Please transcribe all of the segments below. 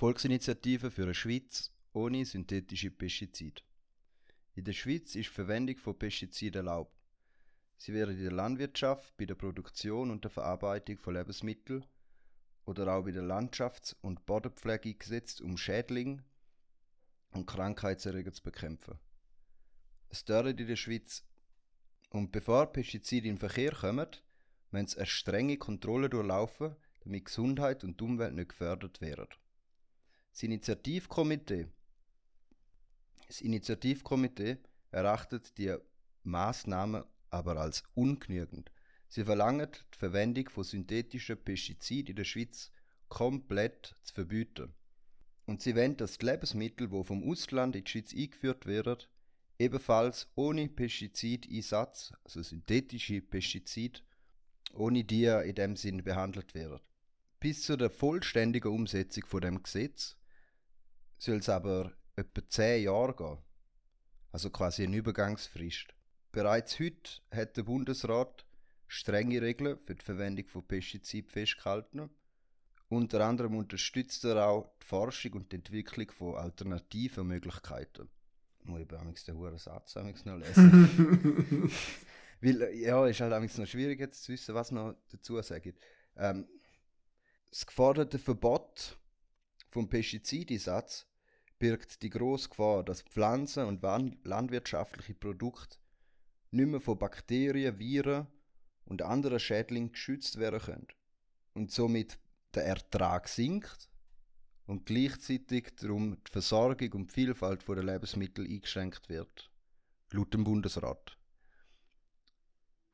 Volksinitiative für eine Schweiz ohne synthetische Pestizide. In der Schweiz ist die Verwendung von Pestiziden erlaubt. Sie werden in der Landwirtschaft, bei der Produktion und der Verarbeitung von Lebensmitteln oder auch bei der Landschafts- und Bodenpflege eingesetzt, um Schädlinge und Krankheitserreger zu bekämpfen. Es dauert in der Schweiz. Und bevor Pestizide in den Verkehr kommen, müssen sie eine strenge Kontrolle durchlaufen, damit Gesundheit und Umwelt nicht gefördert werden. Das Initiativkomitee, das Initiativkomitee erachtet die Maßnahmen aber als ungenügend. Sie verlangen die Verwendung von synthetischen Pestiziden in der Schweiz komplett zu verbieten. Und sie wollen, dass die Lebensmittel, die vom Ausland in die Schweiz eingeführt werden, ebenfalls ohne Pestizideinsatz, also synthetische Pestizide, ohne die in dem Sinn behandelt werden. Bis zu der vollständigen Umsetzung von dem Gesetz soll es aber etwa 10 Jahre gehen. Also quasi eine Übergangsfrist. Bereits heute hat der Bundesrat strenge Regeln für die Verwendung von Pestiziden festgehalten. Unter anderem unterstützt er auch die Forschung und die Entwicklung von alternativen Möglichkeiten. Ich muss eben den hohen Satz noch lesen. Weil, ja, ist halt noch schwierig jetzt zu wissen, was noch dazu sagen. Ähm, das geforderte Verbot vom Pestizideinsatz birgt die grosse Gefahr, dass Pflanzen- und landwirtschaftliche Produkte nicht mehr von Bakterien, Viren und anderen Schädlingen geschützt werden können. Und somit der Ertrag sinkt und gleichzeitig darum die Versorgung und die Vielfalt der Lebensmittel eingeschränkt wird. Laut dem Bundesrat.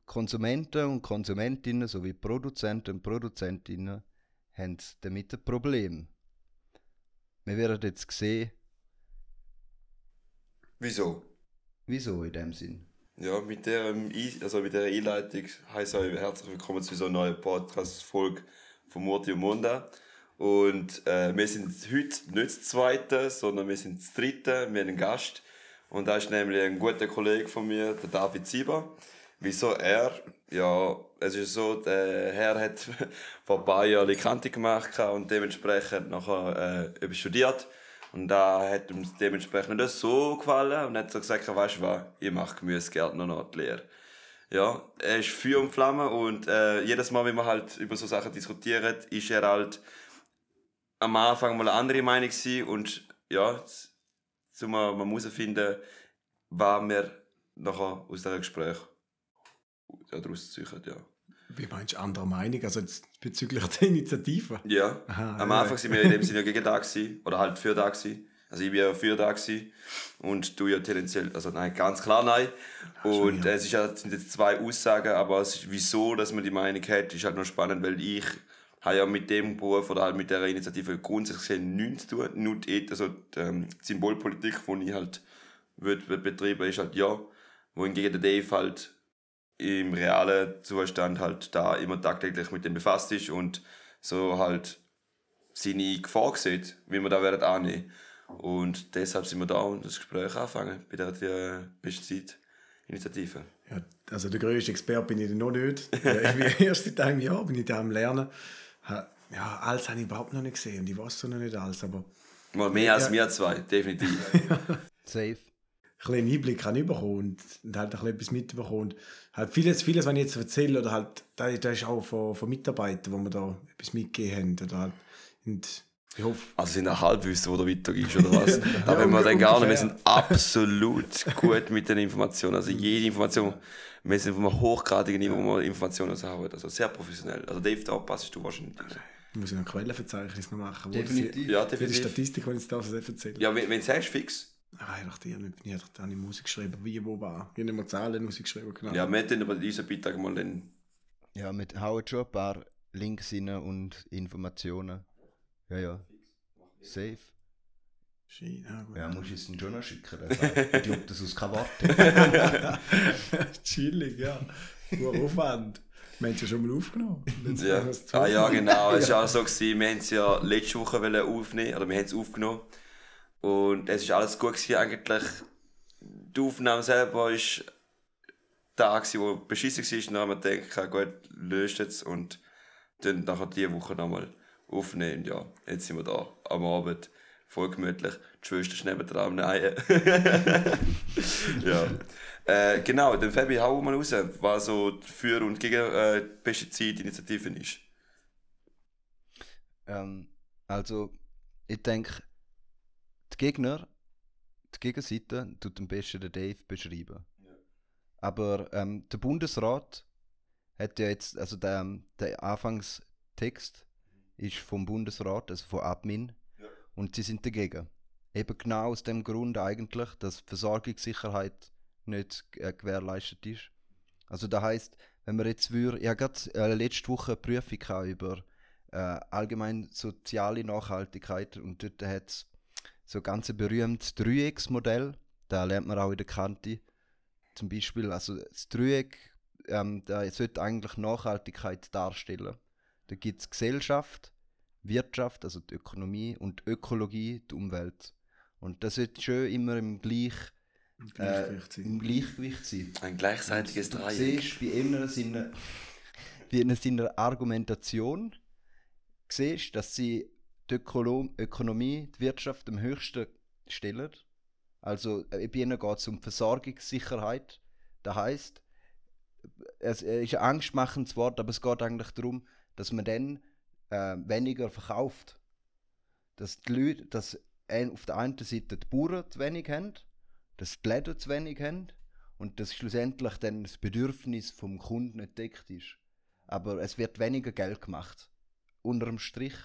Konsumenten und Konsumentinnen sowie Produzenten und Produzentinnen haben damit ein Problem. Wir werden jetzt sehen. Wieso? Wieso in dem Sinn? Ja, mit der, also mit der Einleitung heißt euch herzlich willkommen zu so einer neuen Podcast-Folge von Murti und Monda. Und äh, wir sind heute nicht das Zweite, sondern wir sind das Dritte. Wir haben einen Gast. Und da ist nämlich ein guter Kollege von mir, der David Sieber. Wieso er? Ja, es ist so, der Herr hat vor ein paar Jahren Kante gemacht und dementsprechend nachher äh, studiert. Und da hat ihm dementsprechend nicht so gefallen und hat so gesagt, weißt du was, ich mache Gemüsegärtner noch die Lehre. Ja, er ist Feuer und Flamme und äh, jedes Mal, wenn wir halt über so Sachen diskutieren, ist er halt am Anfang mal eine andere Meinung gewesen und ja, zu man, man muss finden, was wir nachher aus diesem Gespräch daraus ziehen, ja. Wie meinst du andere Meinung? Also bezüglich der Initiative? Ja. Aha, Am Anfang sind wir in dem Sinne gegen da gewesen, oder halt für da gewesen. Also ich bin ja für da gewesen und du ja tendenziell, also nein, ganz klar nein. Und ja. es ist ja, sind jetzt zwei Aussagen, aber ist, wieso, dass man die Meinung hat, ist halt noch spannend, weil ich habe ja mit dem Beruf oder halt mit der Initiative grundsätzlich nichts zu tun. Nur die, also die ähm, Symbolpolitik, die ich halt wird, wird betreiben, ist halt ja. Wohingegen der Dave halt im realen Zustand halt da immer tagtäglich mit dem befasst ist und so halt seine Gefahr sieht, wie wir da werden annehmen. Und deshalb sind wir da und das Gespräch anfangen bei der Pestzeit-Initiative. Ja, also der größte Experte bin ich noch nicht. ich bin erst seit einem Jahr bin ich da am Lernen. Ja, alles habe ich überhaupt noch nicht gesehen ich weiß noch nicht alles, aber... Mal mehr als ja. wir zwei, definitiv. Safe einen Einblick kann bekommen und, und halt ein etwas mitbekommen. Und halt vieles, vieles, was ich jetzt erzähle, oder halt, das, das ist auch von, von Mitarbeitern, wo wir da etwas mitgegeben haben. Oder halt, und ich hoffe. Also sind ein Halbwissen, wo du weitergehst, oder was? da ja, wenn wir dann gar nicht, wir sind absolut gut mit den Informationen. Also jede Information, wir sind von einem hochgradigen Niveau, wo wir Informationen haben. Also sehr professionell. Also Dave, da passest du wahrscheinlich. Ich muss ja noch Quellenverzeichnis noch machen. Definitiv. Ja, definitiv. Für die Statistik, wenn ich das erzähle. Ja, wenn, wenn du sagst, fix. Ah, ich dachte, ich habe die Musik geschrieben, wie, wo war. Ich habe nicht mal Zahlen Musik geschrieben, genau. Ja, wir hätten aber diesen Beitrag mal dann... Ja, wir hauen schon ein paar Links rein und Informationen. Ja, ja. Safe. Schön, ja, gut. Ja, musst du es schon noch schicken. Ich glaube, das aus kein Wort. Chillig, ja. Nur Aufwand. Wir haben es ja schon mal aufgenommen. Ja. Ah ja, genau. Es war auch so, gewesen, wir haben es ja letzte Woche aufnehmen oder wir haben es aufgenommen. Und es ist alles gut gewesen, eigentlich. Die Aufnahme selber war da, gewesen, wo beschissen war. Dann haben wir gedacht, gut, löst jetzt und dann nachher diese Woche nochmal aufnehmen. Ja, jetzt sind wir da am Abend. Voll gemütlich. Die Schwester ist nebendran am Nein. ja. Äh, genau, dann Fabi, hau mal raus, was so für und gegen äh, Pestizidinitiativen ist. Ähm, also, ich denke, die Gegner, die Gegenseite, tut am besten der Dave beschreiben. Aber ähm, der Bundesrat hat ja jetzt, also der, der Anfangstext ist vom Bundesrat, also von Admin, und sie sind dagegen. Eben genau aus dem Grund eigentlich, dass Versorgungssicherheit nicht äh, gewährleistet ist. Also das heißt, wenn man jetzt würde, ich habe gerade äh, letzte Woche eine Prüfung über äh, allgemein soziale Nachhaltigkeit und dort hat es so ganz berühmtes Dreiecksmodell, da lernt man auch in der Kante. Zum Beispiel, also das Dreieck, ähm, da sollte eigentlich Nachhaltigkeit darstellen. Da gibt es Gesellschaft, Wirtschaft, also die Ökonomie und Ökologie, die Umwelt. Und das sollte schön immer im, Gleich, äh, Gleichgewicht sein. im Gleichgewicht sein. Ein gleichseitiges Du Dreieck. siehst bei ihnen seiner, bei seiner Argumentation, siehst, dass sie die Ökolo Ökonomie, die Wirtschaft am höchsten stellen. Also äh, bei ihnen geht es um Versorgungssicherheit. Das heisst, es äh, ist ein angstmachendes Wort, aber es geht eigentlich darum, dass man dann äh, weniger verkauft. Dass die Leute, dass auf der einen Seite die Bauern zu wenig haben, dass die Läden zu wenig haben und dass schlussendlich dann das Bedürfnis vom Kunden nicht deckt ist. Aber es wird weniger Geld gemacht. Unterm Strich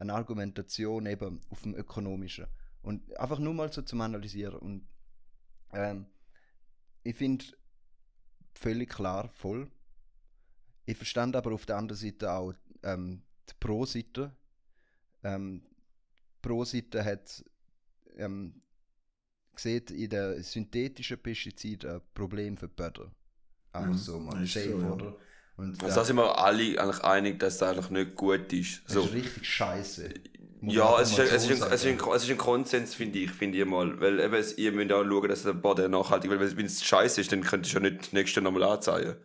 eine Argumentation eben auf dem Ökonomischen. Und einfach nur mal so zum Analysieren. Und ähm, ich finde völlig klar, voll. Ich verstand aber auf der anderen Seite auch ähm, die Pro-Seite. Ähm, die Pro-Seite hat ähm, sieht in den synthetischen Pestiziden ein Problem für die Böden. Einfach Mhm, so mal safe, ja. oder? Und Also da sind wir alle eigentlich einig, dass das eigentlich nicht gut ist. das So. ist richtig scheiße. Muss Ja, es ist, es, ist ein, es, ist ein, es ist ein Konsens, finde ich, finde ich mal. Weil eben, es- ihr müsst auch schauen, dass der Boden nachhaltig weil wenn es scheiße ist, dann könntest du ja nicht das nächste nochmal anzeigen.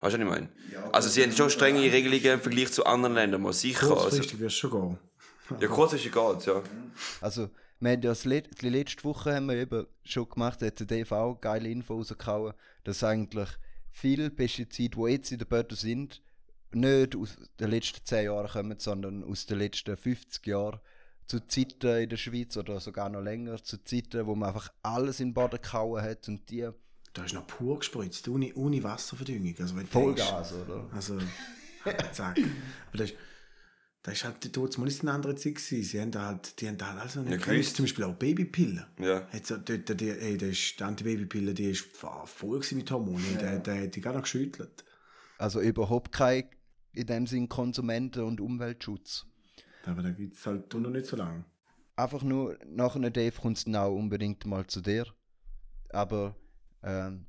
Weißt du, was ich meine? Also sie haben schon strenge Regelungen im Vergleich zu anderen Ländern, mal sicher. Also, Kurzfristig wirst du schon gehen. ja, kurzfristig geht's, ja. Also, wir haben ja das Let die letzte Woche haben wir eben schon gemacht, da hat der DV auch geile Info rausgehauen, dass eigentlich viele Pestizide, die jetzt in den Böden sind, nicht aus den letzten 10 Jahren kommen, sondern aus den letzten 50 Jahren. Zu Zeiten in der Schweiz oder sogar noch länger, zu Zeiten, wo man einfach alles in den Boden gehauen hat und die Da ist noch pur gespritzt, ohne, ohne Wasserverdüngung. Also, du denkst- Vollgas, oder? Also, zack. Aber das ist, das ist halt dort mal nicht eine andere Zeit gewesen. Sie haben da halt, die haben da halt also nicht Ja, gewusst. Zum Beispiel auch Babypillen. Ja. Hat so, dort, die, ey, das ist, die Antibabypille, die ist voll mit Hormonen. Der, der hat die gar noch geschüttelt. Also überhaupt kein, in dem Sinn, Konsumenten- und Umweltschutz. Aber da gibt es halt noch nicht so lange. einfach nur nach einer Dave kommt es auch unbedingt mal zu dir. Aber ähm,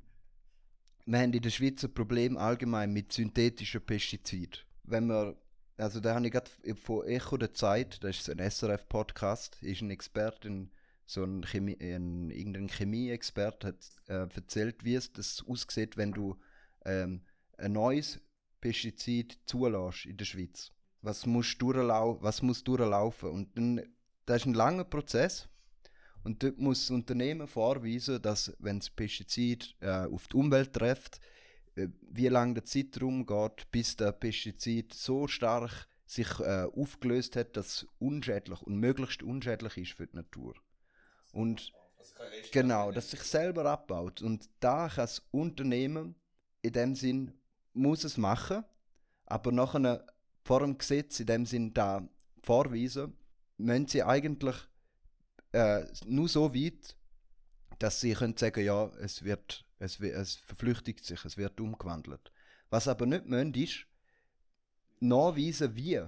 wir haben in der Schweiz ein Problem allgemein mit synthetischen Pestiziden. Wenn wir, also da habe ich gerade von Echo der Zeit, das ist ein SRF-Podcast, ist ein Experte, ein, so ein, Chemie, ein irgendein Chemie-Experte hat äh, erzählt, wie es das aussieht, wenn du ähm, ein neues Pestizid zulässt in der Schweiz. Was muss, durchlau was muss durchlaufen? Und dann, das ist ein langer Prozess. Und dort muss das Unternehmen vorweisen, dass, wenn das Pestizid äh, auf die Umwelt trifft, wie lange der Zeitraum geht, bis der Pestizid so stark sich äh, aufgelöst hat, dass es unschädlich und möglichst unschädlich ist für die Natur. Und genau, dass sich selber abbaut. Und da kann das Unternehmen in dem Sinn muss es machen, aber nach einer vor dem Gesetz in dem Sinn da vorweisen, müssen sie eigentlich äh, nur so weit, dass sie können sagen, ja, es wird, es, es verflüchtigt sich, es wird umgewandelt. Was aber nicht müssen, ist nachweisen, wie.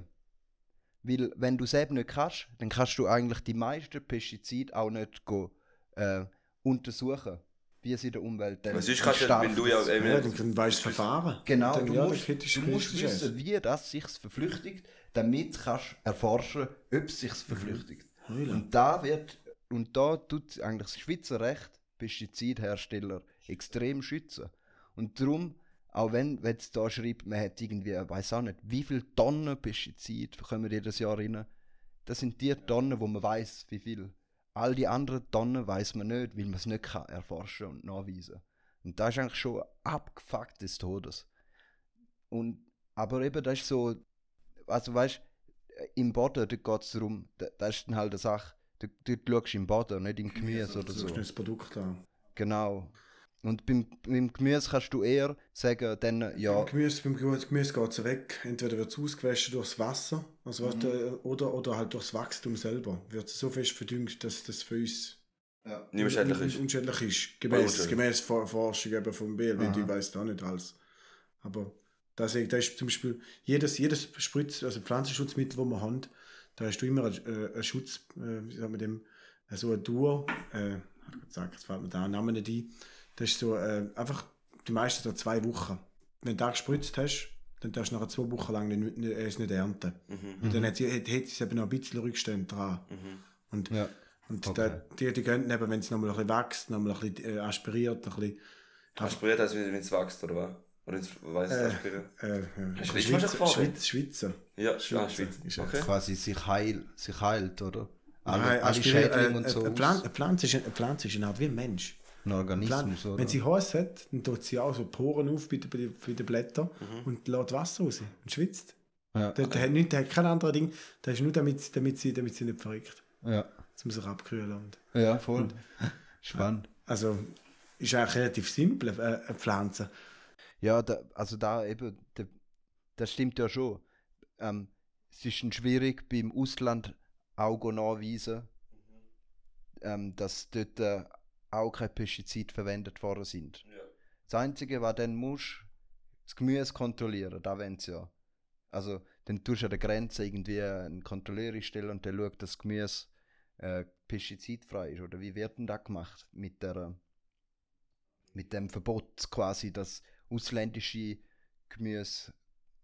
Weil, wenn du es eben nicht kannst, dann kannst du eigentlich die meisten Pestizide auch nicht go, äh, untersuchen, wie sie in der Umwelt dann Was ist gerade, stark wenn du ja das- eben- Ja, dann, dann weißt du Verfahren. Genau, dann, du ja, musst, du musst wissen, wie das sich verflüchtigt, damit kannst du erforschen, ob es sich verflüchtigt. Und da wird und da tut eigentlich das Schweizer Recht Pestizidhersteller extrem schützen. Und darum auch wenn, wenn es da schreibt, man hat irgendwie, weiß auch nicht, wie viele Tonnen Pestizid kommen jedes Jahr rein. Das sind die Tonnen, wo man weiß, wie viel. All die anderen Tonnen weiß man nicht, weil man es nicht kann erforschen und nachweisen. Und das ist eigentlich schon abgefuckt des Todes. Und, aber eben, das ist so, also weißt im Boden, dort geht es darum, da- das ist dann halt eine Sache, dort, dort schaust du im Boden, nicht im Gemüse oder Du so. nicht das Produkt an. Genau. Und beim, beim Gemüse kannst du eher sagen, dann, ja, Beim Gemüse, beim Gemüse, Gemüse geht es weg. Entweder wird es ausgewaschen durchs Wasser also Mhm. du, oder, oder halt durchs Wachstum selber. Wird es so fest verdüngt, dass das für uns Nicht mehr schädlich un- ist. unschädlich ist. Oder Gemäß, unschädlich. gemäß For- Forschung eben vom BLW, Aha. die weiß da nicht alles. Aber das, da ist zum Beispiel jedes, jedes Spritz, also Pflanzenschutzmittel, das wir haben, da hast du immer einen, äh, einen Schutz, äh, wie sagen wir dem, äh, so ein Dur, äh, gesagt, jetzt fällt mir der Name nicht ein. Das ist so äh, einfach die meisten so zwei Wochen. Wenn du da gespritzt hast, dann darfst du nachher zwei Wochen lang nicht, nicht, es nicht ernten. Mhm. Und dann hat, sie, hat, hat es eben noch ein bisschen Rückstände dran. Mhm. Und, ja. und Okay. da, die, die gehen eben, wenn es nochmal ein bisschen wächst, nochmal ein bisschen äh, aspiriert, ein bisschen. Aspiriert heißt, wenn es wächst, oder was? Oder weiß Äh, aspirieren? Äh, äh, Hast du richtig Schweizer? Schweiz, Schweizer. Ja, Schweizer ah, ist Okay. quasi sich, heil, sich heilt, oder? Alle, Nein, alle Schädlinge äh, und so. Eine Pflanze, Pflanze ist, eine Pflanze ist eine Art wie ein Mensch. Ein Organismus, oder? wenn sie Hose hat, dann tut sie auch so Poren auf bei, den- bei, bei den Blättern Mhm. und lässt Wasser raus und schwitzt. ja. Der, der, hat nicht, der hat kein anderes Ding, das ist nur damit, damit, sie, damit sie nicht verrückt. ja. Das muss sich abkühlen. Und, ja, voll. Spannend. also ist eigentlich relativ simpel, äh, eine Pflanze. Ja, da, also da eben, da, das stimmt ja schon. Ähm, es ist schwierig beim Ausland auch nachweisen, ähm, dass dort äh, auch keine Pestizide verwendet worden sind. Ja. Das Einzige, was dann musst, das Gemüse kontrollieren, da wollen sie ja. Also, dann tust du an der Grenze irgendwie einen Kontrolleur stellen und der schaut, dass das Gemüse äh, pestizidfrei ist. Oder wie wird denn das gemacht mit der mit dem Verbot quasi, dass ausländische Gemüse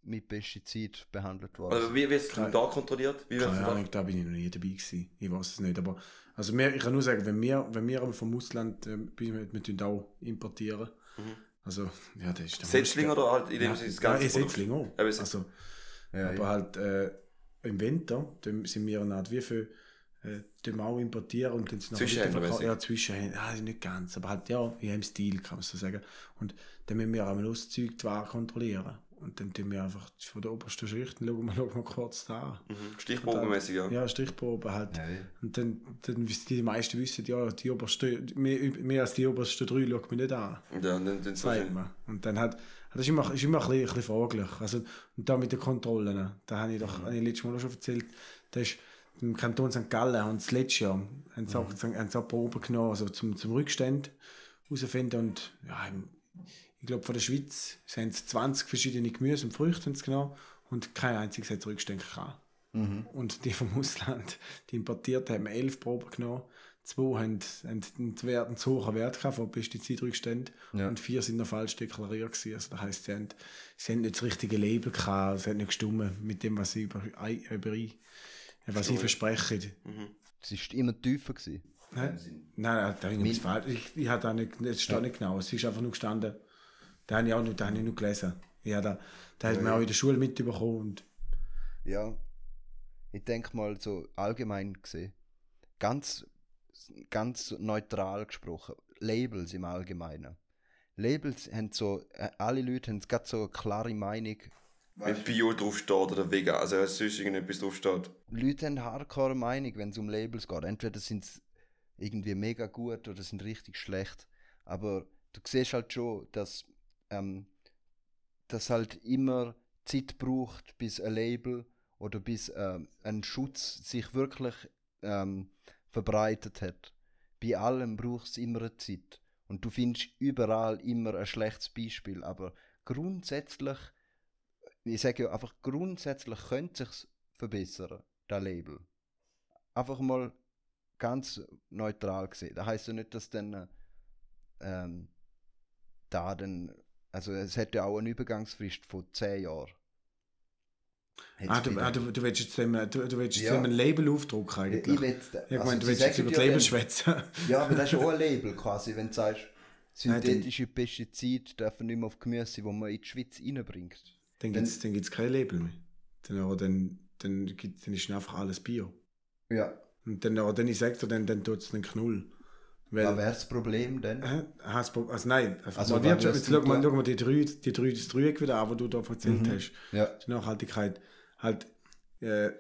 mit Pestizid behandelt worden Also, wie wird es da kontrolliert? Wie Keine da? Ahnung, da bin ich noch nie dabei gewesen. Ich weiß es nicht. Aber also wir, ich kann nur sagen, wenn wir, wenn wir vom Ausland, äh, tun auch importieren. Mhm. Also, ja, das ist der Setzling oder halt in dem Ja, Sinne das ganze ja, Setzling auch. Also, Ja, aber ja. halt äh, im Winter dann sind wir eine Art wie viel äh, wir auch importieren und dann sind mäßig. Ja, Zwischenhändler. Ah, nicht ganz, aber halt ja, ja im Stil kann man so sagen. Und dann müssen wir am Schluss Zeug die Ware kontrollieren. Und dann tun wir einfach von der obersten Schicht, schauen wir, schauen wir kurz da an. Mhm. Stichprobenmäßig, ja. Ja, Strichprobe halt. Ja, ja. Und dann, dann wissen die, meisten wissen, ja, die oberste, mehr, mehr als die obersten drei schaut man nicht an, Ja, und dann, dann so man. Und dann hat, das ist immer, ist immer ein, bisschen, ein bisschen fraglich. Also, und da mit den Kontrollen, da habe ich doch, habe ich letztes Mal auch schon erzählt, da ist im Kanton St. Gallen haben sie letztes Jahr haben sie, auch, haben sie auch Proben genommen, also zum, zum Rückstand herausfinden und ja, ich glaube von der Schweiz sind es 20 verschiedene Gemüse und Früchte genommen und kein einziges hat Rückstände gehabt. Mhm. Und die vom Ausland, die importiert haben elf Proben genommen. Zwei haben, haben einen, zu hohen Wert gehabt von Pestizidrückständen Ja. und vier sind noch falsch deklariert gewesen. Also das heisst, sie haben, sie haben nicht das richtige Label gehabt, sie haben nicht gestimmt mit dem, was sie über, über was sie Stimmt. versprechen. Mhm. Es war immer tiefer. Gewesen. Nein, nein, da habe ich falsch. Ich, ich habe da nicht, das steht Ja. nicht genau. Es ist einfach nur gestanden. Da habe ich auch nicht, da habe ich nur gelesen. Ja, da, da hat Ja, man ja. auch in der Schule mitbekommen. Und Ja, ich denke mal so allgemein gesehen, ganz, ganz neutral gesprochen, Labels im Allgemeinen. Labels haben so, äh, alle Leute haben gerade so eine klare Meinung. Wenn Bio draufsteht oder vegan, also wenn sonst irgendetwas draufsteht. Leute haben hardcore Meinung, wenn es um Labels geht. Entweder sind sie irgendwie mega gut oder sind richtig schlecht. Aber du siehst halt schon, dass ähm, das halt immer Zeit braucht, bis ein Label oder bis ähm, ein Schutz sich wirklich ähm, verbreitet hat. Bei allem braucht es immer eine Zeit. Und du findest überall immer ein schlechtes Beispiel. Aber grundsätzlich, ich sage ja einfach, grundsätzlich könnte sich verbessern, das Label. Einfach mal ganz neutral gesehen. Das heißt ja nicht, dass dann äh, ähm, da dann, also es hätte ja auch eine Übergangsfrist von 10 Jahren. Ah, du, ah, du, du willst jetzt dem, du, du willst jetzt Ja. dem ein Label aufdrucken eigentlich. ich will, Ja, ich also meine, du willst jetzt über das Label schwätzen. Ja, aber das ist auch ein Label quasi, wenn du sagst, Synthetische Pestizide dürfen nicht mehr auf Gemüse die man in die Schweiz reinbringt. Dann gibt es dann gibt's kein Label mehr. Dann, aber dann, dann, gibt, dann ist einfach alles Bio. Ja. Und dann, aber dann ich sage dir, dann, dann tut es den Knull. Weil, Was wäre das Problem denn? Äh, du- also nein, Also, Wirtschaft, das jetzt schau mal, klar- schau mal die drei, die drei, das Dreieck wieder an, was du da erzählt Mhm. hast. Ja. Die Nachhaltigkeit. Halt, äh,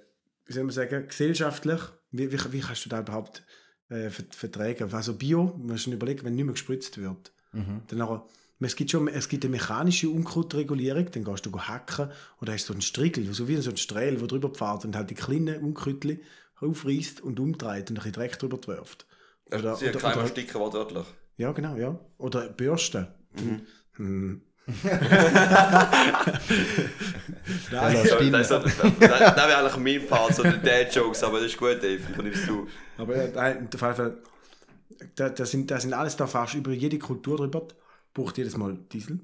wie soll man sagen, gesellschaftlich, wie, wie, wie kannst du da überhaupt äh, ver- vertragen? Also Bio, man muss schon überlegen, wenn nicht mehr gespritzt wird. Mhm. Dann nachher, es gibt schon es gibt eine mechanische Unkrautregulierung, dann gehst du go hacken oder hast so einen Strigel, so wie so ein Strahl, der drüber fährt und halt die kleinen Unkrautli aufreißt und umdreht und ein bisschen Dreck drüber wirft. Oder, Sie oder, oder, Sticker wortwörtlich. ja, genau, ja. Oder Bürsten. Hm. Ja, Nein, das stimmt. Das, das, das, das wäre eigentlich mein Part, so die Dad-Jokes, aber das ist gut, Dave, dann nimmst du. aber ja, nein, auf jeden Fall, da, da, sind, da sind alles da fährst über jede Kultur drüber, braucht jedes Mal Diesel,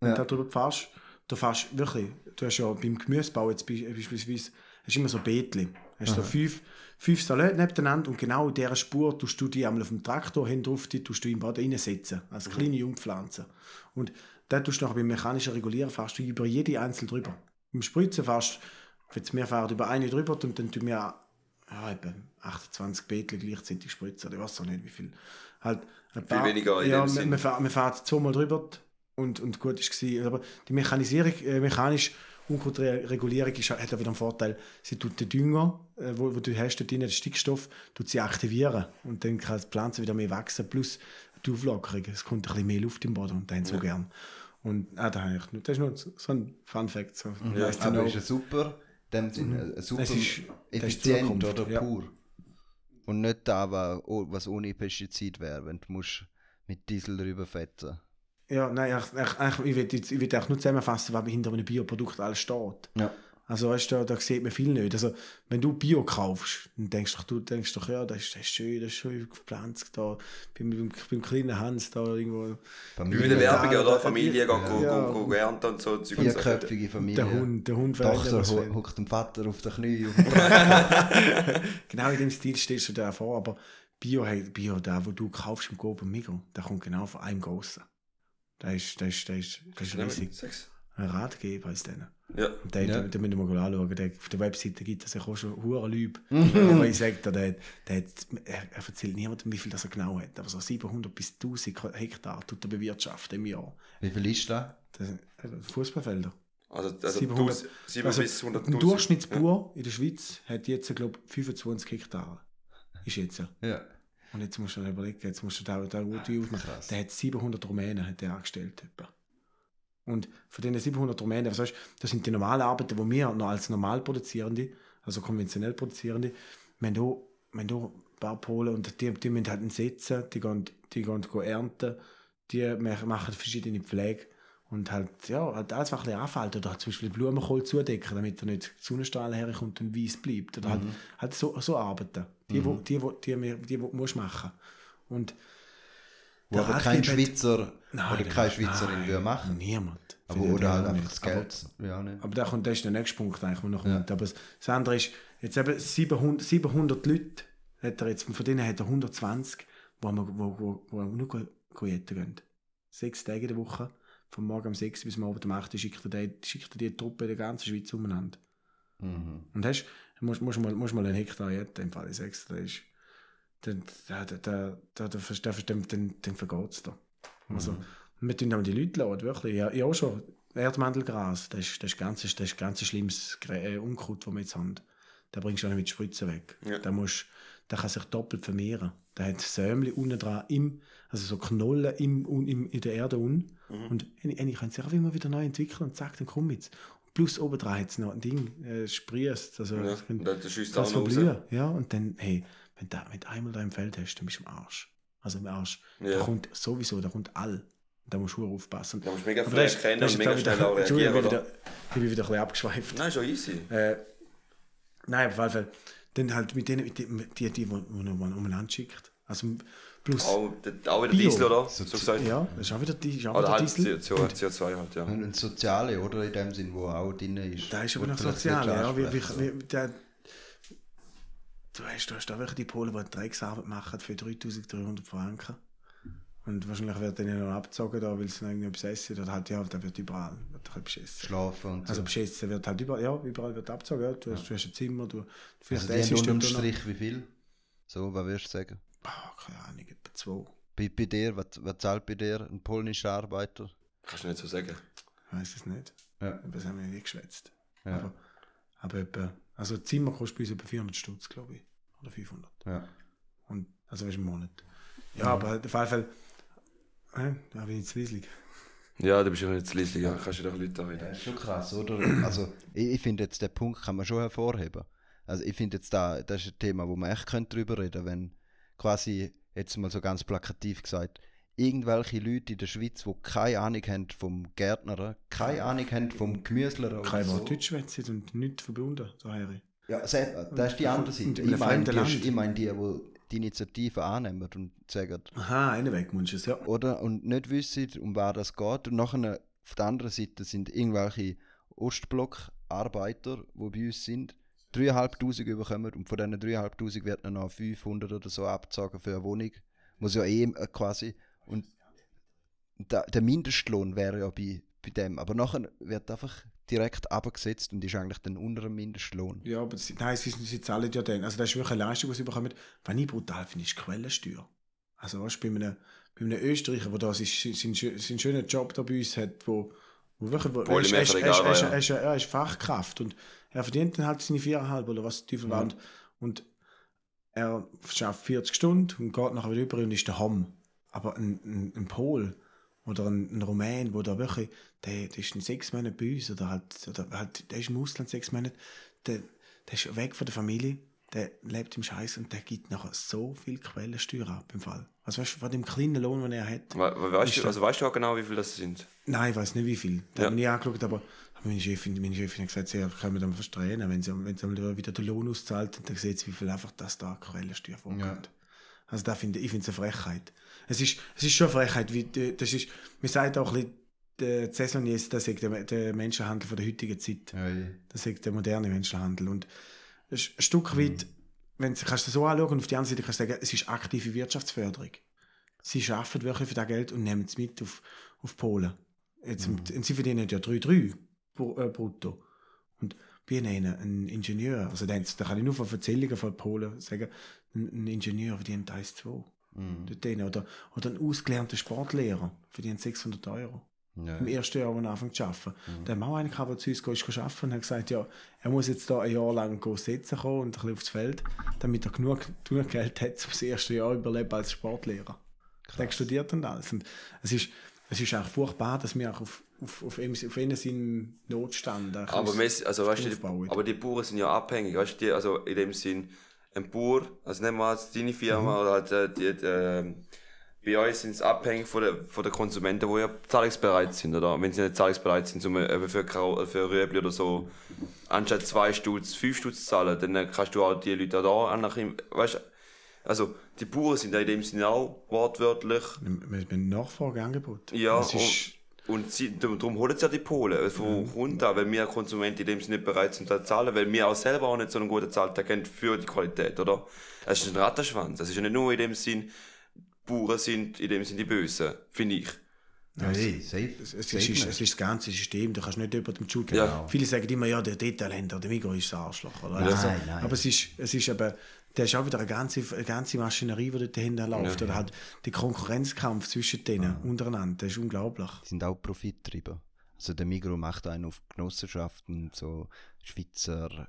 wenn Ja. du da drüber fährst. Du fährst wirklich, du hast ja beim Gemüsebau jetzt be- beispielsweise, hast immer so Beetli. Hast so fünf, fünf Salate nebeneinander und genau in dieser Spur tust du die einmal auf dem Traktor hin drauf, die tust du im Boden reinsetzen, als kleine Jungpflanzen. Und dann tust du nachher beim mechanischen Regulieren fährst du über jede einzelne drüber. Beim Spritzen fährst jetzt wir fahren über eine drüber und dann tun wir ja, etwa 28 Beetli gleichzeitig spritzen. Ich weiß auch nicht, wie viel. Halt ein Viel weniger in ja, dem wir, Sinn. wir, fahren, wir fahren zweimal drüber und, und gut ist es. Aber die Mechanisierung, äh, mechanisch Unkrautregulierung ist, hat auch wieder einen Vorteil. Sie tut den Dünger, äh, wo, wo du hast, dort drin, den Stickstoff, tut sie aktivieren und dann kann die Pflanze wieder mehr wachsen. Plus die Auflockerung, es kommt ein bisschen mehr Luft im Boden und dann so gern. Und ah, da ich, nur- das ist nur so ein Fun Fact. So, to Aber know. ist ein super, dem Sinne, ein super Das ist- das ist effizient oder ja. Und nicht da, was, oh, was ohne Pestizid wäre, wenn du musst mit Diesel drüber fetzen. Ja, nein, ich, ich, ich, ich will, jetzt- ich will eigentlich nur zusammenfassen, was hinter einem Bioprodukt alles steht. Ja. Also weißt du, da, da sieht man viel nicht. Also wenn du Bio kaufst, dann denkst du, du denkst doch, ja, das ist, das ist schön, das ist schön gepflanzt da, beim, beim, beim kleinen Hans da irgendwo. Wie mit der Werbung, Ja, oder? ja. Familie, go, go, Ja. go, go, ernten und so. Vierköpfige Familie. Der Hund, der Hund Tochter hockt dem Vater auf den Knie. Genau in dem Stil stellst du dir vor, aber Bio, hey, Bio, da wo du kaufst im Coop und Migros, der kommt genau von einem grossen. Der ist, der ist, der ist, der ist riesig. Sechs. Ein Ratgeber ist der. Ja. Und Den, Ja. den, den müssen wir mal anschauen. Der, auf der Webseite gibt es auch schon hure Lübe. Aber ich sage dir, der, der, hat, er, er erzählt niemandem, wie viel das er genau hat. Aber so 700 bis 1000 Hektar tut er bewirtschaften im Jahr. Wie viel ist das? Das sind also Fußballfelder. Also, also 700 700, 7 Also, bis 100.000. ein Durchschnittsbauer in der Schweiz hat jetzt, glaube ich, 25 Hektar. Ist jetzt. Ja. Und jetzt musst du dir überlegen, jetzt musst du da, da die ausmachen. Krass. Der hat 700 Rumänen hat der angestellt. Etwa. Und von diesen 700 Rumänen, was weißt, das sind die normalen Arbeiten, die wir noch als normal produzierende, also konventionell produzierende, wenn du, wenn du ein paar Polen und die, die müssen halt einen setzen, die gehen, die gehen, gehen ernten, die mach- machen verschiedene Pflege und halt, ja, halt alles was ein bisschen anfällt oder halt zum Beispiel Blumenkohl zudecken, damit er nicht die Sonnenstrahlen herkommt und weiß bleibt oder halt, halt so, so arbeiten. Die, wo, die, wo, die, die, die, die musst du machen. Und Wo aber kein Schweizer Nein, oder der- keine Schweizerin nein, würde machen. Niemand. Aber oder halt einfach das Geld. Ja, nicht. Aber, aber da kommt, das ist der nächste Punkt, eigentlich, der noch Ja. kommt. Aber das andere ist, jetzt eben 700, 700 Leute, hat er jetzt, von denen hat er 120, wo, wo, wo, wo nur jetten gehen. Sechs Tage in der Woche, von morgen um 6 bis morgen um 8 Uhr, schickt er die, schickt er die Truppe in der ganzen Schweiz umeinander. Mhm. Und hast, musst, musst, mal, musst mal einen Hektar jetten, im Fall, dir, das ist, dann, da, da, da, da, da, da, dann, dann, dann vergeht es da. Also, wir tun auch die Leute lassen, wirklich. Ja, ja schon, Erdmandelgras, das ist, das ist ganz, das ist ganz schlimmes äh, Unkraut, das wir jetzt haben. Da bringst du auch nicht mit Spritzen weg. Ja. Da musst, der kann sich doppelt vermehren. Der hat Sämli unten dran, im, also so Knollen im, un- im, in der Erde unten. Und eigentlich können sich auch immer wieder neu entwickeln und zack, dann komm jetzt. Plus oben dran hat es noch ein Ding, äh, sprießt. Also, Ja, kann- und dann schießt auch noch raus. Ja, und dann, hey, wenn du wenn du einmal da im Feld hast, dann bist du am Arsch. Also im Arsch. Da Ja. kommt sowieso, da kommt all. Da musst du aufpassen. Da musst du mega früh erkennen und mega schnell auch reagieren, ich bin wieder, ich bin wieder ein bisschen abgeschweift. Nein, schon easy. Äh, nein, auf jeden Fall. Dann halt mit denen, mit denen die, die, die man umeinander schickt. Also plus, Auch, der- auch wieder Bio. Diesel, oder? So- So gesagt. ja, das ist auch wieder, ist auch Oder wieder halt Diesel. CO, Und CO2 halt, ja. Und ein Soziale, oder? In dem Sinn, wo auch drin ist. Da ist aber noch vielleicht sozial, nicht ja. Wie, wie, wie, der, du weißt, du hast da wirklich die Polen, die eine Drecksarbeit machen für 3300 Franken. Und wahrscheinlich wird dann noch abgezogen, da, weil sie noch irgendetwas essen. Oder halt, ja, da wird überall wird ein beschissen. Schlafen und so. Also beschissen wird halt überall, ja, überall wird abgezogen. Ja. Du, hast, du hast ein Zimmer, du, also die haben unterm Strich wie viel? So, was würdest du sagen? Oh, keine Ahnung, etwa zwei. Bei, bei dir, was, was zahlt bei dir ein polnischer Arbeiter? Kannst du nicht so sagen. Ich weiß es nicht. Ja. Das haben wir nicht geschwätzt. Ja. Aber, aber etwa, also ein Zimmer kostet bei uns etwa 400 Stutz, glaube ich. Oder 500. Ja. Und, also weißt du, im Monat. Ja, aber auf jeden Fall, äh, da bin ich zu lieslig. Ja, du bist ja nicht zu leislich, ja. kannst du doch Leute Ja, reden. ist schon krass, oder? Also, ich, ich finde jetzt, den Punkt kann man schon hervorheben. Also, ich finde jetzt, da, das ist ein Thema, wo man echt könnte drüber reden wenn quasi, jetzt mal so ganz plakativ gesagt, irgendwelche Leute in der Schweiz, die keine Ahnung haben vom Gärtner, keine Ahnung haben vom Gemüsler oder Kein so. Wort Deutsch schwätzen und nichts verbunden, daher. Ja, se- das ist die andere Seite. Ich meine, die, ich meine die, die die Initiative annehmen und sagen, Aha, einen weg musst du es, ja. oder? Und nicht wissen, um wer das geht. Und nachher auf der anderen Seite sind irgendwelche Ostblock-Arbeiter, die bei uns sind, 3'500 bekommen und von diesen 3'500 wird dann noch 500 oder so abgezogen für eine Wohnung. Muss ja eh quasi. Und da, der Mindestlohn wäre ja bei, bei dem. Aber nachher wird einfach direkt abgesetzt und ist eigentlich dann unter dem Mindestlohn. Ja, aber sie, nein, sie, sie zahlen ja dann. Also das ist wirklich eine Leistung, die sie bekommen. Was ich brutal finde, ist Quellensteuer. Also weißt, du, bei einem, bei einem Österreicher, der da seinen, seinen, schö- seinen schönen Job da bei uns hat, wo, wo wirklich... Wo, er, ist, er, ist, er, ist, er, ist, Fachkraft und er verdient dann halt seine viereinhalb oder was der Teufel war. Und, er schafft 40 Stunden und geht nachher wieder über und ist daheim. Aber ein, ein, ein Pol oder ein, ein Rumän, wo da wirklich, der, der ist in sechs Monaten bei uns oder halt, oder halt der ist im Ausland sechs Monate, der, der ist weg von der Familie, der lebt im Scheiß und der gibt nachher so viel Quellensteuer ab im Fall. Also weißt du, von dem kleinen Lohn, den er hat. We we weißt, du, also weißt du auch genau, wie viel das sind? Nein, ich weiß nicht wie viel. Da Ja. habe ich nie angeschaut, aber meine Chefin, meine Chefin hat gesagt, sie können wir dann verstehen, wenn sie, wenn sie mal wieder den Lohn auszahlt, dann sieht sie, wie viel einfach das da Quellensteuer vorkommt. Ja. Also da finde ich, ich finde es eine Frechheit. Es ist, es ist schon Frechheit, wie, die- das ist, man sagt auch ein bisschen, der Saisoniers, das ist der, der Menschenhandel von der heutigen Zeit. Ja, ja. Das ist der moderne Menschenhandel. Und ein Stück weit, wenn du kannst du so anschauen, und auf die andere Seite kannst du sagen, es ist aktive Wirtschaftsförderung. Sie arbeiten wirklich für das Geld und nehmen es mit auf, auf Polen. Jetzt, und sie verdienen ja 3,3 bru- äh, brutto. Und bei ihnen ein Ingenieur, also da da kann ich nur von Erzählungen von Polen sagen, ein, ein Ingenieur verdient 1,2. Mhm. Dort. Oder, oder ein ausgelernter Sportlehrer verdient 600 Euro Ja. im ersten Jahr, wo er anfängt zu arbeiten. Der hat auch einen gehabt, der zu uns ist, arbeiten und hat gesagt, ja, er muss jetzt da ein Jahr lang go sitzen kommen und ein bisschen aufs Feld, damit er genug, genug Geld hat, um das erste Jahr überleben als Sportlehrer. Der studiert und alles. Und es ist, es ist auch furchtbar, dass wir auch auf, auf, auf, ihm, auf ihn seinen Notstand ein Aber, bisschen messi- also, weißt du, aber die Bauern sind ja abhängig, weißt du, die, also in dem Sinn, ein Bauer, also nehmen wir jetzt deine Firma oder halt, äh, die, äh, bei uns sind es abhängig von den von der Konsumenten, die ja zahlungsbereit sind, oder? Wenn sie nicht zahlungsbereit sind, zum, eben für, für Rüebli oder so, anstatt zwei Stutz, fünf Stutz zahlen, dann kannst du auch die Leute auch da, an- weißt also die Bauern sind ja in dem Sinne auch wortwörtlich mit, mit, mit Nachfrageangebot. ja, es ist, und, sie, darum holen sie ja die Polen. Also, kommt da? Weil wir Konsumenten in dem Sinne nicht bereit sind, zu zahlen, weil wir auch selber auch nicht so einen guten Zahltag haben für die Qualität, oder? Es ist ein Rattenschwanz. Es ist ja nicht nur in dem Sinn, Bauern sind in dem Sinn die Bösen, finde ich. Ja, eh, safe. Es, es, safe ist, es ist das ganze System, du kannst nicht über dem Schuld Ja. Viele sagen immer, ja, der Detailhändler, der Migros ist das Arschloch. Oder? Nein, Also, nein. Aber es ist, es ist eben, der ist auch wieder eine ganze, eine ganze Maschinerie, die dahinter läuft. Oder halt der Konkurrenzkampf zwischen denen untereinander, das ist unglaublich. Die sind auch Profittreiber. Also der Migro macht einen auf Genossenschaften, so Schweizer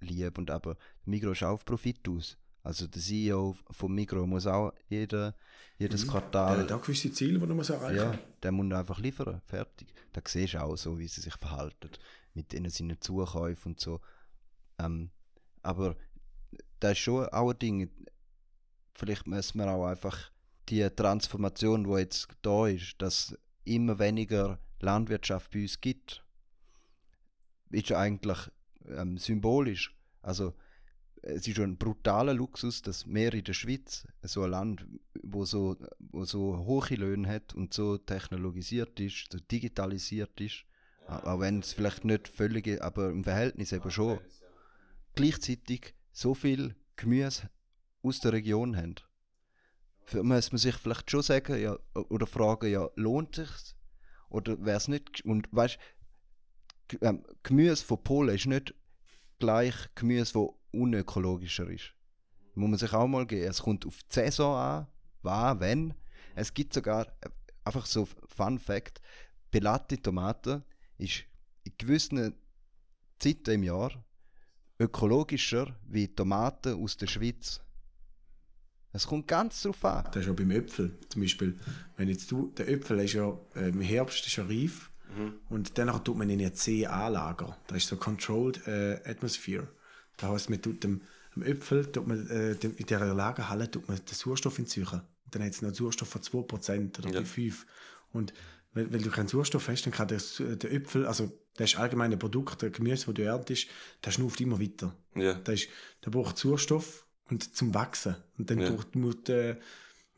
lieb und aber der Migro ist auch auf Profit aus. Also der CEO vom Migro muss auch jede, jedes Der Quartal, hat auch gewisse Ziele, die man muss erreichen ja, der muss einfach liefern, fertig. Da siehst du auch so, wie sie sich verhalten mit ihnen seinen Zukäufen und so. Ähm, aber das ist schon auch ein Ding. Vielleicht müssen wir auch einfach die Transformation, die jetzt da ist, dass immer weniger Landwirtschaft bei uns gibt, ist ja eigentlich ähm, symbolisch. Also es ist schon ein brutaler Luxus, dass wir in der Schweiz, so ein Land, wo so, wo so hohe Löhne hat und so technologisiert ist, so digitalisiert ist, auch wenn es vielleicht nicht völlig, aber im Verhältnis eben schon, gleichzeitig so viel Gemüse aus der Region haben. muss man sich vielleicht schon sagen, ja, oder fragen, ja, lohnt sich's? Oder wäre es nicht, und weißt ähm, Gemüse von Polen ist nicht gleich Gemüse, das unökologischer ist. Muss man sich auch mal geben. Es kommt auf die Saison an, wann, wenn. Es gibt sogar, äh, einfach so Fun Fact, Pelati Tomate ist in gewissen Zeiten im Jahr ökologischer wie Tomaten aus der Schweiz. Es kommt ganz drauf an. Das ist auch beim Äpfel zum Beispiel. Wenn jetzt du, der Äpfel ist ja äh, im Herbst ist ja reif und danach tut man ihn in C anlagern. Das ist so Controlled äh, Atmosphere. Das heißt, man tut dem, dem Äpfel tut man, äh, dem, in dieser Lagerhalle tut man den Sauerstoff entzüchen. Dann hat es noch Sauerstoff von 2% oder Ja. bei 5%. Und weil, weil du keinen Sauerstoff hast, dann kann der Äpfel, also das ist allgemein ein Produkt, der Gemüse, das du erntest, das schnauft immer weiter. Ja. Der, ist, der braucht Sauerstoff und zum Wachsen. Und dann Ja. braucht muss, äh,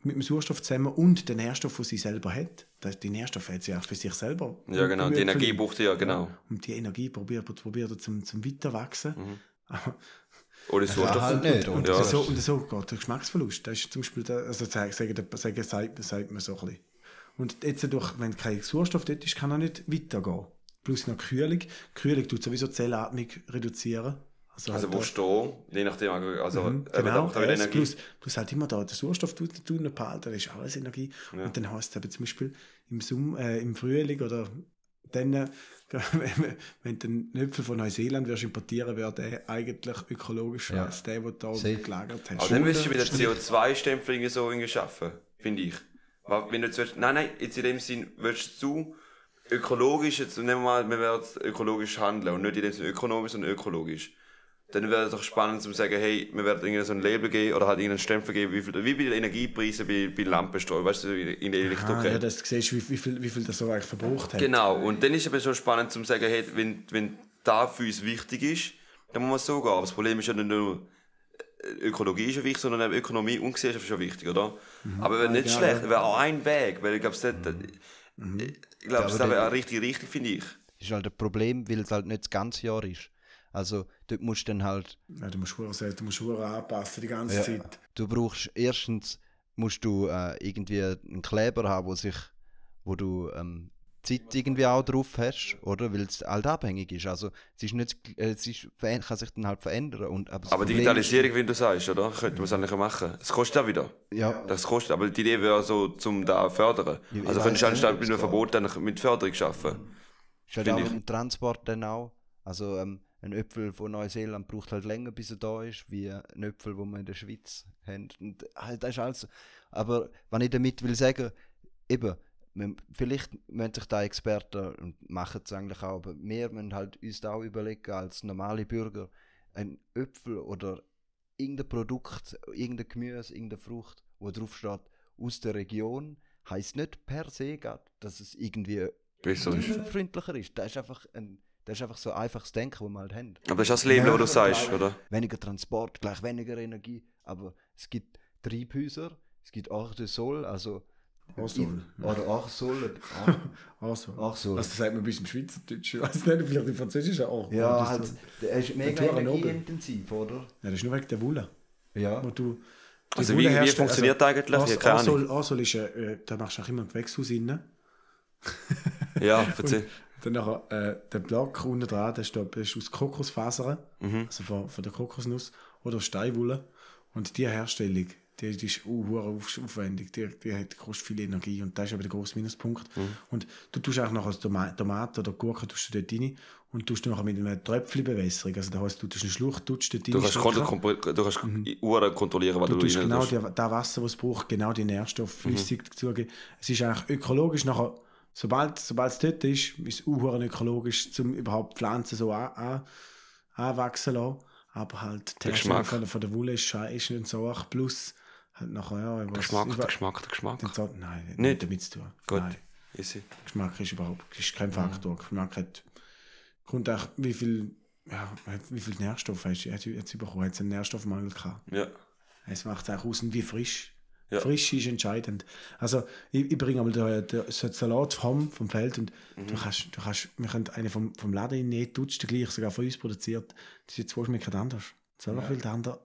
mit dem Sauerstoff zusammen und den Nährstoff, den sie selber hat. Das, die Nährstoffe hat sie auch für sich selber. Ja, genau. Die. Energie braucht er ja, genau. Und die Energie probiert, probiert er zum, zum Weiterwachsen. Mhm. Oder Sauerstoff. halt nicht, und, oder? Ja. so, und so geht der Geschmacksverlust. Das ist zum Beispiel, der, also sagen, sagen, sagen, sagt, sagt man so ein bisschen. Und jetzt durch, wenn kein Sauerstoff dort ist, kann er nicht weitergehen. Plus noch Kühlung. Kühlung tut sowieso die Zellatmung reduzieren. Also halt wo da- stehen, je nachdem, also Mhm, da genau, das Energie. plus, plus halt immer da, der Sauerstoff tut tun behalten, das ist alles Energie. Ja. Und dann heißt es eben zum Beispiel im, Sommer, äh, im Frühling oder dann, äh, wenn, wenn du einen Äpfel von Neuseeland wirst importieren, wäre der eigentlich ökologischer Ja. als der, den du da gelagert hast. Aber dann müsstest du wieder CO2-Stempel irgendwie so irgendwie schaffen, finde ich. Weil Wenn du jetzt willst, nein, nein, jetzt in dem Sinn willst du ökologisch, jetzt nehmen wir mal, wir werden ökologisch handeln und nicht in dem Sinne ökonomisch, sondern ökologisch. Dann wäre es doch spannend zu sagen, hey, wir werden irgendwie so ein Label geben oder halt irgendeinen Stempel geben, wie, viel, wie bei den Energiepreisen bei, bei Lampenstrom, weißt du, in der ah, Elektrokette. ja, das siehst du, wie, wie, viel, wie viel das so eigentlich verbraucht hat. Genau, und dann ist es aber schon spannend zu sagen, hey, wenn, wenn das für uns wichtig ist, dann muss man so gehen. Aber das Problem ist ja nicht nur, äh, Ökologie ist ja wichtig, sondern auch Ökonomie und Gesellschaft ist ja wichtig, oder? Aber wäre nicht ja, schlecht, wäre auch ein Weg, weil ich glaube, ich glaube, das aber wäre dann- auch richtig, richtig, finde ich. Das ist halt ein Problem, weil es halt nicht das ganze Jahr ist. Also dort musst du dann halt, Ja, du musst du musst Schuhe anpassen die ganze Ja. Zeit. du brauchst erstens, musst du äh, irgendwie einen Kleber haben, wo sich, wo du ähm, Zeit irgendwie auch drauf hast, oder? Weil es halt abhängig ist. Also es ist nicht, äh, es ist, kann sich dann halt verändern. Und, aber Aber Digitalisierung, wie du sagst, oder? Könnte man es eigentlich machen. Es kostet auch wieder. Ja, Das kostet, aber die Idee wäre so, zum da fördern. Ich Also könntest du anstatt mit einem Verbot dann mit Förderung schaffen. ist halt auch ich. ein Transport dann auch. Also ähm, ein Äpfel von Neuseeland braucht halt länger, bis er da ist, wie ein Äpfel, wo wir in der Schweiz haben. Und halt, das ist alles. Aber wenn ich damit will sagen, eben, vielleicht müssen sich da Experten und machen es eigentlich auch, aber wir müssen halt uns da auch überlegen als normale Bürger, ein Äpfel oder irgendein Produkt, irgendein Gemüse, irgendeine Frucht, wo drauf steht, aus der Region, heißt nicht per se, dass es irgendwie Besser freundlicher ist. Das ist einfach ein, das ist einfach so einfaches Denken, das wir halt haben. Aber das ist das Leben, Ja, was du sagst, oder? Weniger Transport, gleich weniger Energie, aber es gibt Treibhäuser, es gibt Artesol, also Oder Arsol, Also, Arsol. also das sagt man bis im Schweizerdeutsch. Ich weiß nicht, vielleicht im Französischen auch. Ja, das halt, der ist mega energieintensiv, oder? ja, das ist nur wegen der Wolle. Ja. Wo du, die Also Wolle wie- wie herstellst- funktioniert eigentlich? Ich habe keine Arsol, Arsol ist, äh, da machst du auch immer ein Gewächshaus rein. Ja, erzähl. Dann nachher, äh, der Block unten dran, der ist, da- der ist aus Kokosfasern, Mhm. also von, von der Kokosnuss oder Steinwolle. Und die Herstellung, die, die ist uh, auf, aufwendig, die, die hat, kostet viel Energie und das ist eben der grosse Minuspunkt. Mhm. Und du tust auch nachher Toma Tomaten oder Gurken tust du dort rein und tust nachher mit einer Tröpfchenbewässerung, also da heißt, du tust eine Schlucht, tust dort Du kannst, reinstecken. kontro- du kannst Uhren kontrollieren, was Du du, tust rein genau tust. das Wasser, das es braucht, genau die Nährstoffe Mhm. flüssig dazugeben. Es ist eigentlich ökologisch nachher, sobald, sobald es dort ist, ist es auch ökologisch, um überhaupt Pflanzen so an, an, anwachsen zu lassen. Aber halt Der Geschmack. von, der- Wolle ist, sche- ist nicht so arg. Plus nachher, ja, Der was, Geschmack, der über- Geschmack, der Geschmack. den Zart- nein, nicht, Nicht? damit zu tun. Gut, Nein, easy. Geschmack ist überhaupt ist Mhm. kein Faktor. Geschmack hat, kommt auch, wie viel, ja, wie viel Nährstoffe hast du hat, hat's bekommen? Hat es einen Nährstoffmangel gehabt? Ja. Es macht auch aus, und wie frisch. Ja. Frisch ist entscheidend. Also, ich, ich bringe einmal den, den, Salat vom, vom Feld und Mhm. du kannst, du kannst, wir können einen vom, vom Laden in nicht dutzend gleich, sogar von uns produziert. Das ist jetzt schmeckt anders. So ja. viel der andere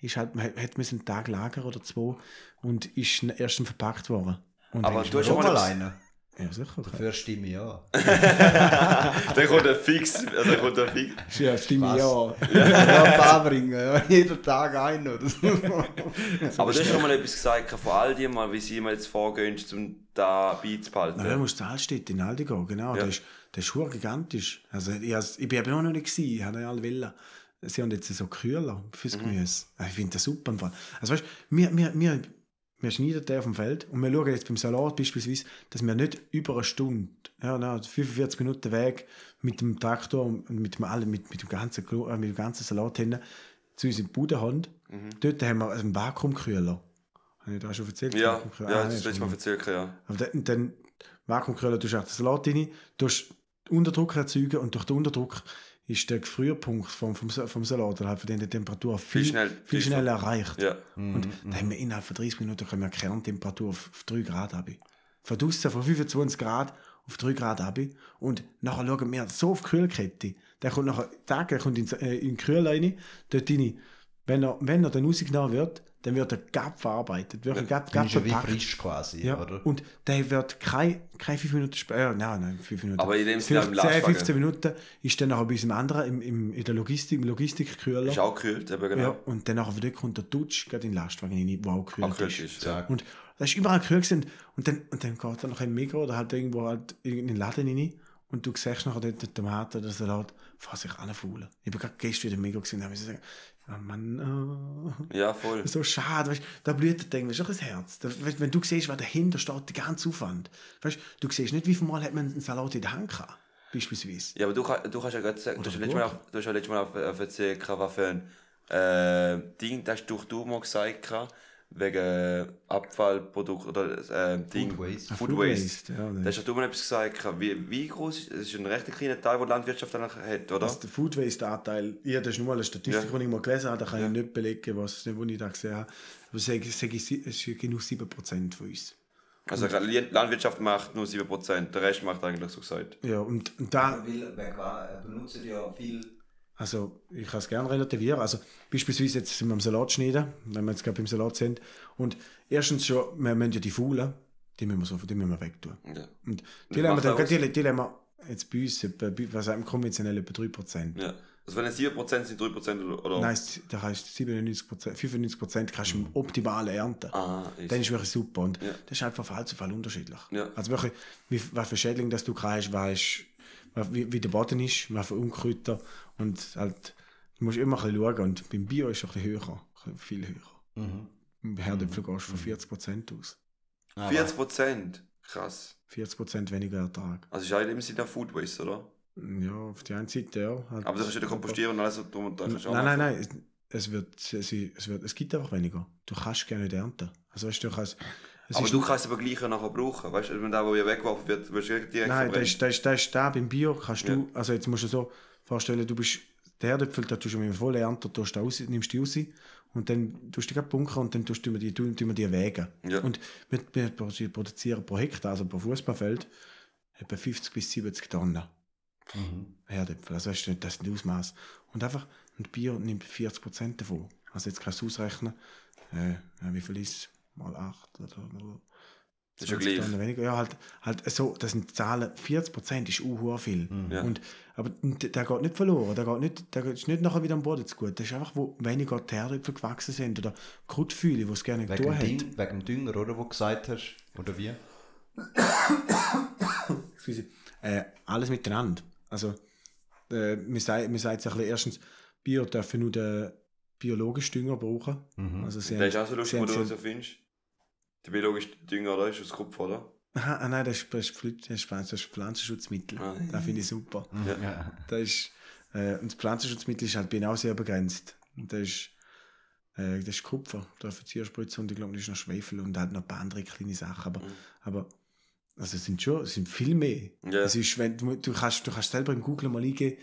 ist halt, man hat müssen einen Tag lagern oder zwei und ist erst verpackt worden. Und Aber du hast Schon mal einen. Ja, sicher. Okay. Dafür stimme ich ja. Dann kommt er fix. Also dann kommt er fix. Ja, stimme Was? ja. Ja, ein paar bringen. Ja. Jeden Tag ein oder so. Aber du hast schon mal etwas gesagt von all dem, mal, wie sie mir jetzt vorgehen, um da beizubehalten. Na, da musst du zu Altstädt in Aldi gehen, genau. Ja. Das ist, das ist gigantisch. Also, ich, ich bin eben auch noch nicht gewesen, ich habe ja alle Willen. Sie haben jetzt so Kühler fürs Mhm. Gemüse. Ich finde das super. Also weißt du, wir, wir, wir, wir schneiden den auf dem Feld und wir schauen jetzt beim Salat beispielsweise, dass wir nicht über eine Stunde, ja, na, 45 Minuten Weg mit dem Traktor und mit dem, allem- mit, mit dem, ganzen, äh, mit dem ganzen Salat hin zu uns in die Bude haben. Mhm. Dort haben wir einen Vakuumkühler. Habe ich das schon erzählt? Ja, ja, Ah, das nein, ist letztes Mal erzählt, ja. aber dann, dann Vakuumkühler, du hast den Salat rein, du hast Unterdruck erzeugen und durch den Unterdruck ist der Gefrierpunkt vom, vom, vom Salat, oder halt von der Temperatur viel, Viel schnell- viel schneller erreicht. Ja. Und dann haben wir innerhalb von 30 Minuten können wir Kerntemperatur auf, auf 3 Grad haben. Von draussen von 25 Grad auf 3 Grad haben. Und nachher schauen wir so auf die Kühlkette. Der kommt nachher, Tag, der kommt in, äh, in den Kühl rein, dort rein. Wenn er, wenn er dann rausgenommen wird, dann wird er Gap verarbeitet. Wird er Gap, Gap ist ja wie frisch quasi, Ja, oder? und der wird kein, kein fünf Minuten später, nein, nein, fünf Minuten. Aber in dem Sinne Vielleicht auch im 10, Lastwagen. 15 Minuten ist dann nachher bei unserem anderen, im, im, in der Logistik, im Logistikkühler. Ist auch gekühlt, eben genau. Ja, und dann nachher von dort kommt der Dutsch gerade in den Lastwagen rein, wo auch gekühlt Auch ist. ist, ja. Und das ist überall gekühlt gewesen. und dann, und dann geht er noch im Mikro oder halt irgendwo halt in den Laden rein und du siehst nachher dort die Tomaten oder Salat, fast sich anfaulen. Ich bin gerade gestern wieder Mikro gesehen und habe gesagt, ja Mann, oh. Ja, voll. So schade, weißt, da blüht der Ding, weißt, du, auch das Herz. Da, weißt, wenn du siehst, was dahinter steht, der ganze Aufwand. Weißt, du siehst nicht, wie viel Mal hat man einen Salat in der Hand gehabt, beispielsweise. Ja, aber du, du kannst ja gerade sagen, du hast, letztes Mal, auf- du hast ja letztes Mal auf, auf erzählt, was für ein äh, Ding, das hast du, du mal gesagt, gehabt, wegen äh, Abfallprodukt oder äh, Ding. Food Waste. Food Food Waste. Waste, ja, da hast ja du mal etwas gesagt, wie, wie groß ist es? ist ein recht kleiner Teil, den die Landwirtschaft dann hat, oder? Was der Food Waste Anteil, ja, das ist nur mal eine Statistik, Ja. die ich mal gelesen habe, da kann Ja. ich nicht belegen, was wo ich da gesehen habe. Aber es ist genug 7% von uns. Also die Landwirtschaft macht nur 7%, der Rest macht eigentlich so gesagt. Ja, und, und da, Er benutzt ja viel. Also ich kann es gerne relativieren. Also beispielsweise jetzt sind wir am Salat schneiden, wenn wir jetzt gerade beim Salat sind. Und erstens schon, wir müssen ja die Faulen, die müssen wir, so, die müssen wir wegtun. Ja. Und die haben wir dann, die, die haben wir jetzt bei uns, was wir, konventionell etwa 3%. ja. Also wenn es 7% sind, 3% oder? oder? Nein, da heißt 97%, 95% kannst du im optimalen ernten. Ah, ist. Dann ist wirklich super. Und Ja. das ist halt von Fall zu Fall unterschiedlich. Ja. Also wirklich, wie, was für Schädlinge das du hast, weißt, wie, wie der Boden ist, was für Unkräuter. Und halt, du musst immer ein bisschen schauen. Und beim Bio ist es ein bisschen höher, ein bisschen viel höher. Mhm. Im Herdöpfel gehst du von 40% aus. 40%? Krass. 40% weniger Ertrag. Also ist eigentlich im Sinne Food Waste, oder? Ja, auf die einen Seite, ja. Halt, Aber du kannst ja kompostieren und alles so drum und dran. kannst du auch Nein, nein, nein. Es, es, wird, es, es, wird, es gibt einfach weniger. Du kannst gerne nicht ernten. Also weißt du, du kannst, es Aber du kannst es aber gleich nachher brauchen. Weißt du, wenn der, wo ja weggeworfen wird, wirst du direkt Nein, das ist, das, ist, das ist da beim Bio kannst du, Ja. also jetzt musst du dir so vorstellen, du bist der Herdöpfel, da tust du mit dem vollen Ernter, tust du raus, nimmst die raus und dann tust du die bunkern und dann tust du die, tun, tun die wägen. Ja. Und wir, wir produzieren pro Hektar, also pro Fußballfeld, etwa 50 bis 70 Tonnen Mhm. Herdöpfel. Also weißt du, das ist ein Ausmaß. Und einfach, und Bio nimmt 40% davon. Also jetzt kannst du ausrechnen, äh, wie viel ist es? Mal 8 oder, oder Das ist ja 20 gleich. Tonnen weniger. Ja, halt, halt so, das sind Zahlen, 40% ist uh viel. Ja. Und, aber der geht nicht verloren, der, geht nicht, der ist nicht nachher wieder am Boden zu gut. Das ist einfach, wo weniger die Herdöpfel gewachsen sind oder Kruttfühle, die es gerne Wegen, getan hat. Ding, wegen dem Dünger, oder? Wo du gesagt hast. Oder wie? Excuse. Äh, alles miteinander. Also, äh, man sagt, sich ein bisschen, erstens, Bio dürfen nur den biologischen Dünger brauchen. Mhm. Also sie Der ist haben- auch so lustig, wo haben du so findest. Der biologische Dünger, oder? Ist aus Kopf, oder? Aha, ah, nein, das ist, das ist, das Pflanzenschutzmittel. Ah. Das finde ich super. Ja. Ja. Das ist, äh, und das Pflanzenschutzmittel ist halt genau sehr begrenzt. Und das ist, äh, das ist Kupfer, da Verzieherspritze und ich glaube, das ist noch Schwefel und halt noch ein paar andere kleine Sachen. Aber, Mhm. aber also es sind schon, es sind viel mehr. Ja. Es ist, wenn, du, du, kannst, du kannst selber in Google mal eingeben,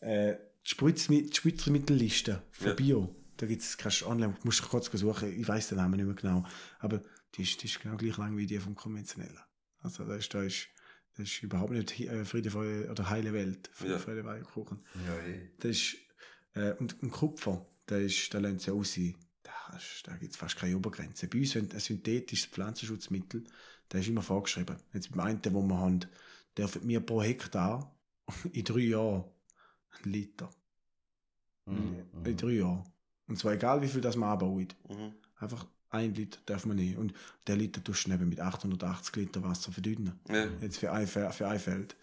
äh, die Spritzmi- die Spritzmittelliste für Ja. Bio. Da gibt's, kannst du online, musst du kurz suchen, ich weiß den Namen nicht mehr genau. Aber die ist, die ist genau gleich lang wie die vom konventionellen. Also das ist, das ist, das ist überhaupt nicht äh, Friede Freude oder heile Welt. Friede, Ja. Freude, Weihkuchen. Ja, eh. Das ist, äh, und ein Kupfer, der ist, der lernt ja aus. da, da gibt es fast keine Obergrenze. Bei uns, wenn ein synthetisches Pflanzenschutzmittel, da ist immer vorgeschrieben. Jetzt beim einen, wo wir haben, dürfen wir pro Hektar in drei Jahren einen Liter. Mhm. In drei Jahren. Und zwar egal, wie viel das man anbaut. Mhm. Einfach ein Liter darf man nicht. Und der Liter tust du mit 880 Liter Wasser verdünnen. Ja. Jetzt für ein, für ein Feld.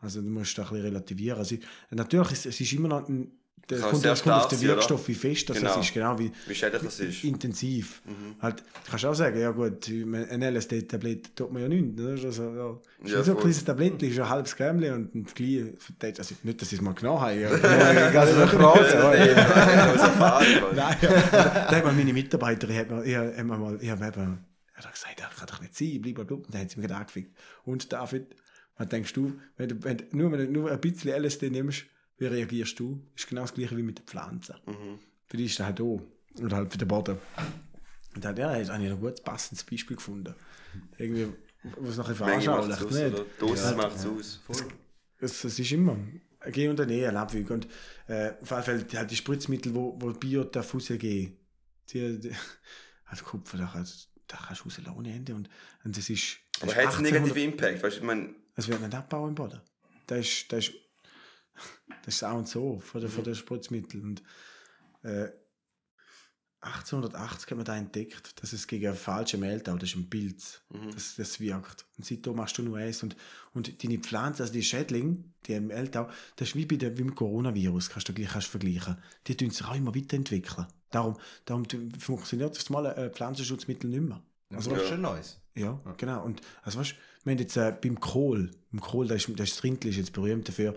Also du musst da ein bisschen relativieren. Also, natürlich ist es ist immer noch ein, Kann kommt, kommt auf den? Wirkstoff, wie fest das Genau. ist, genau wie Wie schädlich das ist. intensiv. Mhm. Halt, du kannst auch sagen, ja gut, ein LSD-Tablett tut man ja nichts. Oder? Also, ja. Ist Ja, so ein kleines Tablett, ist ein halbes Grämli und ein kleines, also nicht, dass ich es mal genommen habe, aber- Also Erfahrung, Nein, ja. da hat mir meine Mitarbeiterin hat mir, ich, hat mir mal, ich habe eben, er hat gesagt, das kann doch nicht sein, blablabla. Und dann hat sie mir gerade angefickt. Und David, was denkst du, wenn du, wenn du nur, wenn du nur ein bisschen LSD nimmst, wie reagierst du? Ist genau das gleiche wie mit den Pflanzen. Mhm. Für die ist das halt auch. Oder halt für den Boden. Und dann, ja, jetzt habe ich ein gutes, passendes Beispiel gefunden. Irgendwie, was es veranschaulicht. aus, nicht? oder? Dosis macht es aus. Es, es ist immer ein Nehmen, ein Abwägen. Und äh, auf jeden Fall die, halt die Spritzmittel, wo, wo Bio darf rausgehen, die, die also Kupfer, da, kannst- da kannst du rauslassen ohne Ende. Und, und das ist, das Aber hat es einen 1800 negativen Impact? Weißt du, ich meine, Es wird nicht abbauen im Boden. Das ist, das ist, das ist auch und so von den, von den Spritzmitteln. Und, äh, 1880 hat man da entdeckt, dass es gegen falsche Mehltau, das ist ein Pilz, das, das wirkt. Und seitdem machst du nur eins. Und, und deine Pflanze, also die Schädlinge, die im Mehltau, das ist wie, bei der, wie mit Coronavirus, kannst du gleich kannst vergleichen. Die tun sich auch immer weiterentwickeln. Darum, darum funktioniert das mal ein Pflanzenschutzmittel nicht mehr. Also, das ist schon Neues. ja, genau. Und also weißt, wir haben jetzt äh, beim Kohl, beim Kohl, das ist, das ist das Rindli ist jetzt berühmt dafür,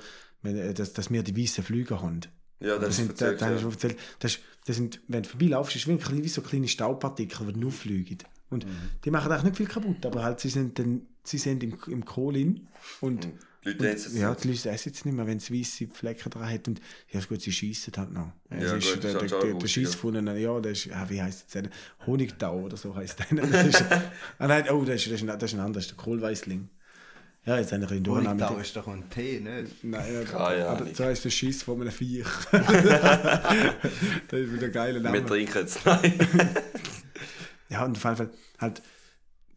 dass, dass wir die weißen Flüge haben. ja, das, Das ist sind, da, da ja. schon erzählt, das, das sind, wenn du vorbeilaufst, ist klein- wie so kleine Staubpartikel, die nur fliegen. Und die machen eigentlich nicht viel kaputt, aber halt, sie sind, dann, sie sind im, im Kohl drin und, Die Leute und essen es ja, die Leute essen es nicht mehr, wenn es weiße Flecken dran hat. Und ja, ist gut, sie schießen halt noch. Ja, Es ist gut, der, der, auch der, der. Schiss von einem, ja, das ist, ja, wie heisst das? Honigtau oder so heisst der. Das ist, ah, nein, oh, das ist, das ist, ein- das ist ein anderes, der Kohlweißling. Ja, jetzt habe ich ein Durchnamen. Honigtau ist doch ein Tee, nicht? Nein, ja, aber so heißt der Schiss von einem Viech. das ist wieder ein geiler Name. Wir trinken jetzt. Nein. Ja, und auf jeden Fall halt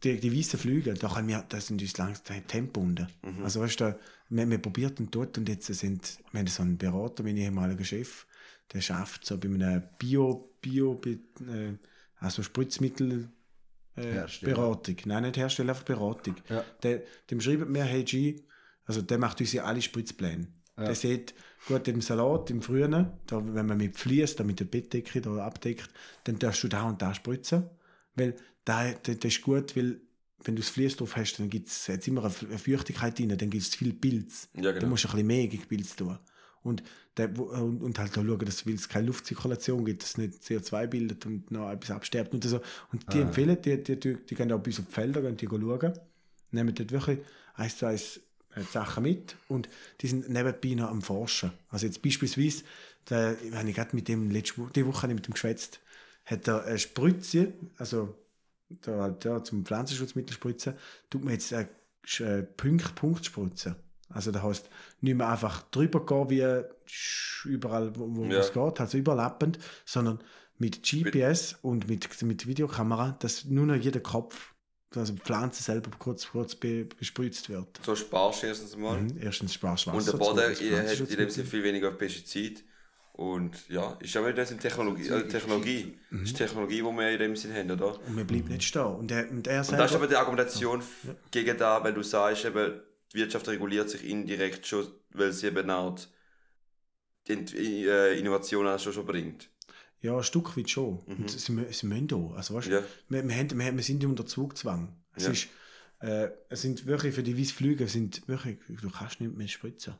die, die weißen Flügel, da haben wir, das sind uns langsam Tempobunden. Also weißt du, wir, wir probierten dort und jetzt sind, wir haben so einen Berater, mein ehemaliger Chef, der schafft so bei einem Bio, Bio, äh, also Spritzmittel, äh. Beratung. Nein, nicht Hersteller, einfach Beratung. Ja. Der, dem schreiben wir, hey G, also der macht uns ja alle Spritzpläne. Der sieht, gut, im Salat, im Frühen, da, wenn man mit Vlies, da mit der Bettdecke da abdeckt, dann darfst du da und da spritzen. Weil da, da, das ist gut, weil wenn du das Vlies drauf hast, dann gibt es jetzt immer eine Feuchtigkeit drin, dann gibt es viel Pilz. Ja, genau. Da musst du ein bisschen mehr gegen Pilz tun. Und, der, wo- und, und halt da schauen, dass es keine Luftzirkulation gibt, dass es nicht CO2 bildet und noch etwas absterbt und so. Und die empfehlen, die, die, die, die gehen auch bis auf die Felder gehen die schauen, nehmen dort wirklich eins zu eins äh, Sachen mit und die sind nebenbei noch am Forschen. Also jetzt beispielsweise, da, wenn ich gerade mit dem letzte Woche, die Woche habe ich mit dem geschwätzt, hat er eine Spritze, also da halt, ja, zum Pflanzenschutzmittel spritzen, tut man jetzt eine Sch- Also das heißt, nicht mehr einfach drüber gehen, wie überall, wo, wo Ja. es geht, also überlappend, sondern mit GPS und mit, mit Videokamera, dass nur noch jeder Kopf, also die Pflanze selber kurz, kurz be, bespritzt wird. So sparst du erstens mal. Mhm. Erstens sparst du Und der Wasser, Boden hat in dem. Sinne viel weniger Pestizid. Und ja, ist ja wieder das eine Technologie. Äh, Technologie. Mhm. Das ist Technologie, die wir in dem Sinne haben, oder? Und man bleibt nicht stehen. Und er, und er Und das ist aber die Argumentation f- gegen da, wenn du sagst, eben, die Wirtschaft reguliert sich indirekt schon, weil sie eben auch die äh, Innovation auch schon, schon bringt. ja, ein Stück weit schon. Und sie, sie müssen auch. Also, weißt, Mhm. Ja. wir, wir, haben, wir, wir sind unter Zugzwang. Es, Ja. ist, äh, es sind wirklich für die weißen Flüge, sind wirklich, du kannst nicht mehr spritzen.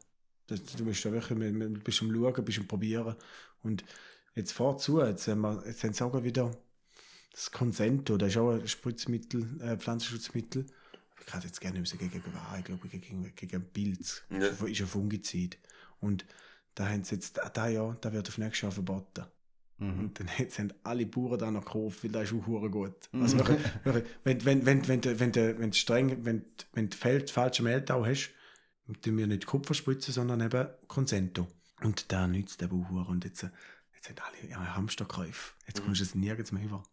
Das, du bist da wirklich, du bist am Schauen, bist am Probieren. Und jetzt fahr zu, jetzt haben wir, jetzt haben sie auch wieder das Consento, das ist auch ein Spritzmittel, äh, Pflanzenschutzmittel. Ich kann jetzt gerne sagen, gegen was, ich glaube gegen, gegen Pilz. Ja. Das ist ein Fungizid. Und da haben sie jetzt, da Jahr, da wird auf nächstes Jahr verboten. Mhm. Und dann jetzt haben alle Bauern da noch gekauft, weil das ist auch gut. Also wirklich, wirklich, wenn, wenn, wenn, wenn, du- wenn, du- wenn, du streng, wenn, wenn du Feld, falsche Mehltau hast, dann wir nicht Kupfer spritzen, sondern eben Consento. Und da nützt der Bauer. Und jetzt, äh, jetzt haben alle ja, Hamsterkäufe. Jetzt kommst du es nirgends mehr über.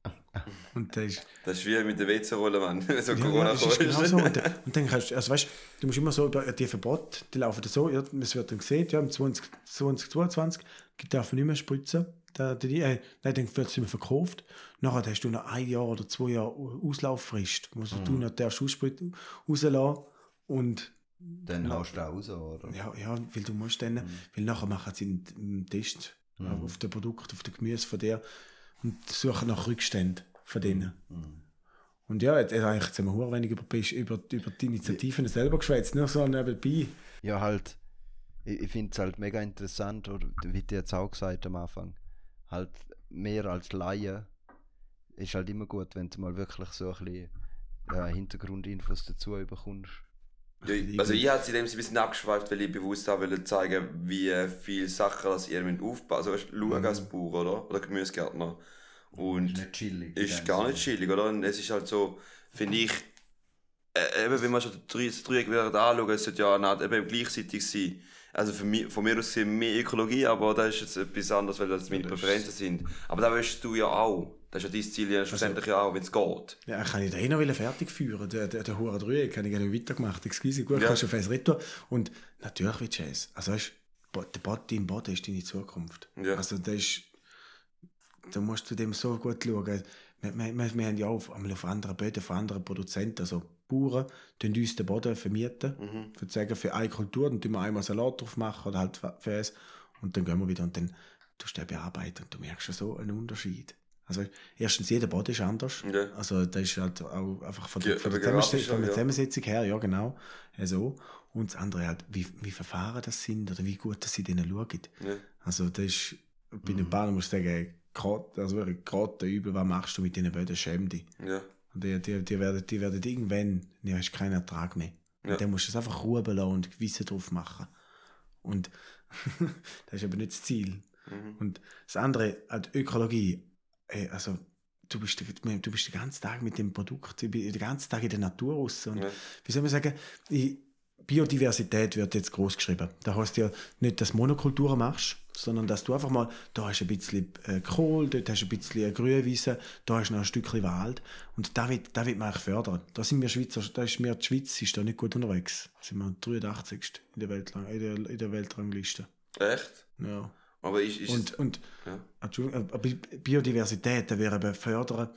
Und das ist, Das ist wie mit der WC-Rolle, Mann. So ja, Corona ja, das ist genau so. Und, dann- und dann kannst du, also weißt, du musst immer so über die Verbote, die laufen dann so, ja, es wird dann gesehen, ja, im 20, 2022 darf man nicht mehr spritzen. Da, die, äh, nein, dann wird es mehr verkauft. Nachher hast du noch ein Jahr oder zwei Jahre Auslauffrist, wo du noch darfst ausspritzen, rauslassen und Dann haust du auch raus, oder? ja, ja, weil du musst dann, weil nachher machen sie einen Test äh, auf den Produkt, auf den Gemüse von der und suchen nach Rückständen von denen. Und ja, jetzt, eigentlich jetzt haben wir wenig über, über, über die Initiativen selber geschwätzt, nur so nebenbei. Ja, halt, ich, ich finde es halt mega interessant, oder wie du jetzt auch gesagt am Anfang, halt mehr als Laie ist halt immer gut, wenn du mal wirklich so ein bisschen äh, Hintergrundinfos dazu bekommst. Ja, also ich habe es in dem ein bisschen abgeschweift, weil ich bewusst auch wollte zeigen, wie viele Sachen das ihr müsst aufbauen Also weißt, schauen als Bauer, oder? Oder Gemüsegärtner. Und Ist nicht chillig. ist gar nicht chillig, oder? Und es ist halt so, finde ich, äh, eben, wenn man schon das Dreieck wieder anschaut, es sollte ja Art, eben gleichzeitig sein. Also für mich, von mir aus gesehen mehr Ökologie, aber das ist jetzt etwas anderes, weil das meine Präferenzen sind. Aber da willst du ja auch. Das ist ja dein Ziel ja schlussendlich ja auch, wenn es geht. Ja, kann ich den eh noch fertig führen, der, der, der hure Dreieck, kann ich gerne weitergemacht, excuse, gut, Ja. kannst du fest retour. Und natürlich willst du es. Also weißt der Boden, dein Boden ist deine Zukunft. Ja. Also das ist, da musst du dem so gut schauen. Wir, wir, wir, haben ja auch auf, auf anderen Böden von anderen Produzenten, also Bauern, die uns den Boden vermieten, Mhm. für, sagen, für eine Kultur, dann tun wir einmal Salat drauf machen oder halt für es und dann gehen wir wieder und dann tust du den bearbeiten und du merkst schon so einen Unterschied. Also erstens, jeder Boden ist anders. Ja. Also das ist halt auch einfach von der, von der, Zusammensetzung, ja. Zusammensetzung her, ja genau, ja, so. Und das andere halt, wie, wie Verfahren das sind oder wie gut dass sie denen schauen. Ja. Also das ist, bei den Bahnen muss ich sagen, gerade, also gerade übel, was machst du mit diesen Böden, schäm dich. Ja. Und die, die, die, werden, die werden irgendwann, du hast keinen Ertrag mehr. Ja. Und dann musst du es einfach ruhen lassen und Gewissen drauf machen. Und das ist aber nicht das Ziel. Mhm. Und das andere, halt Ökologie, ey, also du bist, den- du bist den ganzen Tag mit dem Produkt, ich bin den ganzen Tag in der Natur raus. Und Ja. wie soll man sagen, ich, Biodiversität wird jetzt groß geschrieben. Da heißt ja nicht, dass du Monokulturen machst, sondern dass du einfach mal, da hast du ein bisschen äh, Kohl, dort hast du ein bisschen Grünwiese, da hast du noch ein Stückchen Wald. Und da wird, da wird man eigentlich fördern. Da sind wir Schweizer, da ist mir die Schweiz ist da nicht gut unterwegs. Da sind wir 83. in der, Weltlang, in der, in der Weltrangliste. Echt? Ja. Aber ist, ist Und, und ja. Aber Biodiversität, da wäre fördern,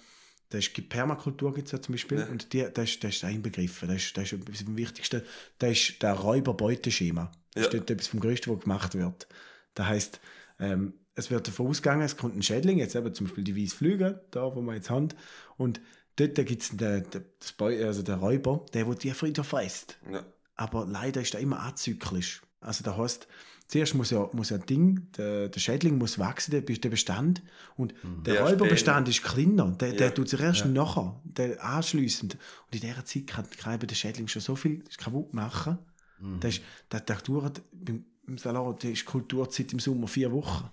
da ist die Permakultur gibt es ja zum Beispiel, Ja. und die, das, ist, das ist einbegriffen, das ist, das ist etwas vom Wichtigsten, das ist der Räuber-Beuteschema. Das ist Ja. dort etwas vom Größten, was gemacht wird. Das heisst, ähm, es wird davon ausgegangen, es kommt ein Schädling, jetzt eben zum Beispiel die Weißflüge, da wo wir jetzt haben, und dort gibt es den, den, also den Räuber, der, der die Frieder frisst. ja. Aber leider ist er immer azyklisch. Also da heißt, zuerst muss ja, muss ja ein Ding, der, der Schädling muss wachsen, der, der Bestand. Und der Der Räuberbestand ist kleiner. Der, der Ja. tut sich erst nachher, der anschliessend. Und in dieser Zeit kann, kann eben der Schädling schon so viel kaputt machen. Das ist, der, der dauert, beim im Salat, die ist Kulturzeit im Sommer vier Wochen.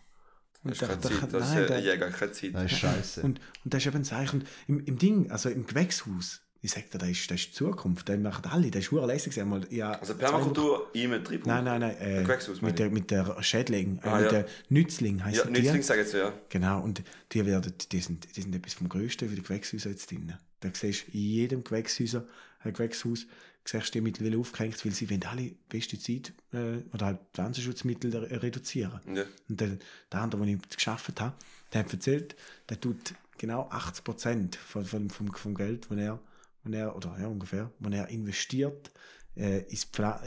Und Das ist keine der- der- Zeit. Das nein, der- ja gar keine Zeit. Das ist scheiße. und, und das ist eben ein Zeichen. Im, im Ding, also im Gewächshaus, ich sag dir, das ist, das ist die Zukunft. Das machen alle. Das ist hure lässig. Einmal, ja, Also Permakultur im Betrieb. Nein, nein, nein. Äh, meine mit, der, mit der Schädling, äh, Ah, mit ja. der Nützling heisst Ja, die. Nützling sage ich jetzt ja. Genau, und die, werden, die, sind, die sind etwas vom Größten für die Gewächshäuser jetzt drin. Da siehst du in jedem Gewächshäuser, äh, Gewächshaus siehst du die mittlerweile aufgehängt, weil sie wollen alle Pestizide äh, oder halt Pflanzenschutzmittel re- reduzieren. Ja. Und der, der andere, den ich geschafft habe, der hat erzählt, der tut genau 80 Prozent von, von, vom, vom Geld, das er, wenn er, oder ja, ungefähr, wenn er investiert, äh, ist Pfla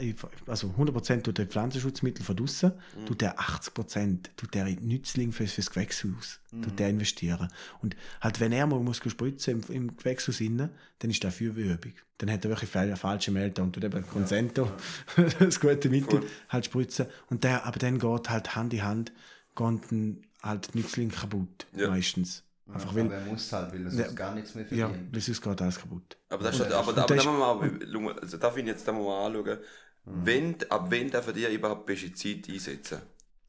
also 100 Prozent tut er Pflanzenschutzmittel von draussen, tut er 80 Prozent tut er in Nützling fürs, fürs Gewächshaus, tut er investieren. Und halt, wenn er mal muss spritzen im, im Gewächshaus innen, dann ist er für Übung. Dann hat er wirklich fa- falsche Melder und tut eben Consento, das gute Mittel, Cool. halt spritzen. Und der, aber dann geht halt Hand in Hand, geht dann halt Nützling kaputt, Ja. meistens. Einfach aber weil, er muss halt, weil er Ja. sonst gar nichts mehr ja, verdient. weil sonst geht alles kaputt. Aber das steht, aber, aber da da ist- mal, also darf ich jetzt da mal anschauen, wenn, ab wann darf ihr überhaupt Pestizide einsetzen?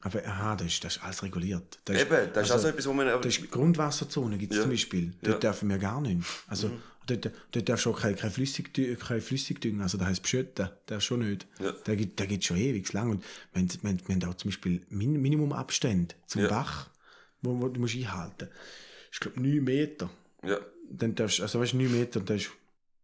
Aber aha, das ist, das ist alles reguliert. Das ist, Eben, das ist also, also etwas, wo man... das ist Grundwasserzone gibt es Ja. zum Beispiel. Dort Ja. dürfen wir gar nicht. Also, dort, dort darfst du auch kein, kein, Flüssigdü kein Flüssigdünger, also das heisst beschütten, das schon nicht. Ja. Der gibt der gibt schon ewig lang. Und wir, haben- wir, wir haben auch zum Beispiel Min Minimumabstände zum Ja. Bach. wo, wo du musst einhalten musst. Ich glaube 9 Meter. Ja. Dann darfst, also weißt du, 9 Meter, und das ist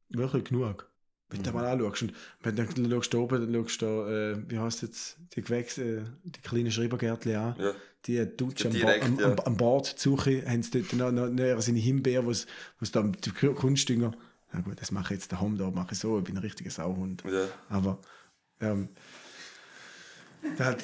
wirklich genug. Wenn du Mhm. mal anschaust, und wenn du dann schaust du oben, dann schaust du da, äh, wie heißt jetzt, die Gewächse, äh, die kleinen Schreibergärtchen an, Ja. die Dutsch am, Ba- am, ja. am, am Bord suchen, haben sie dort noch, noch, noch seine Himbeere, wo es da die Kunstdünger, na gut, das mache ich jetzt daheim, da mache ich so, ich bin ein richtiger Sauhund. Ja. Aber ähm, da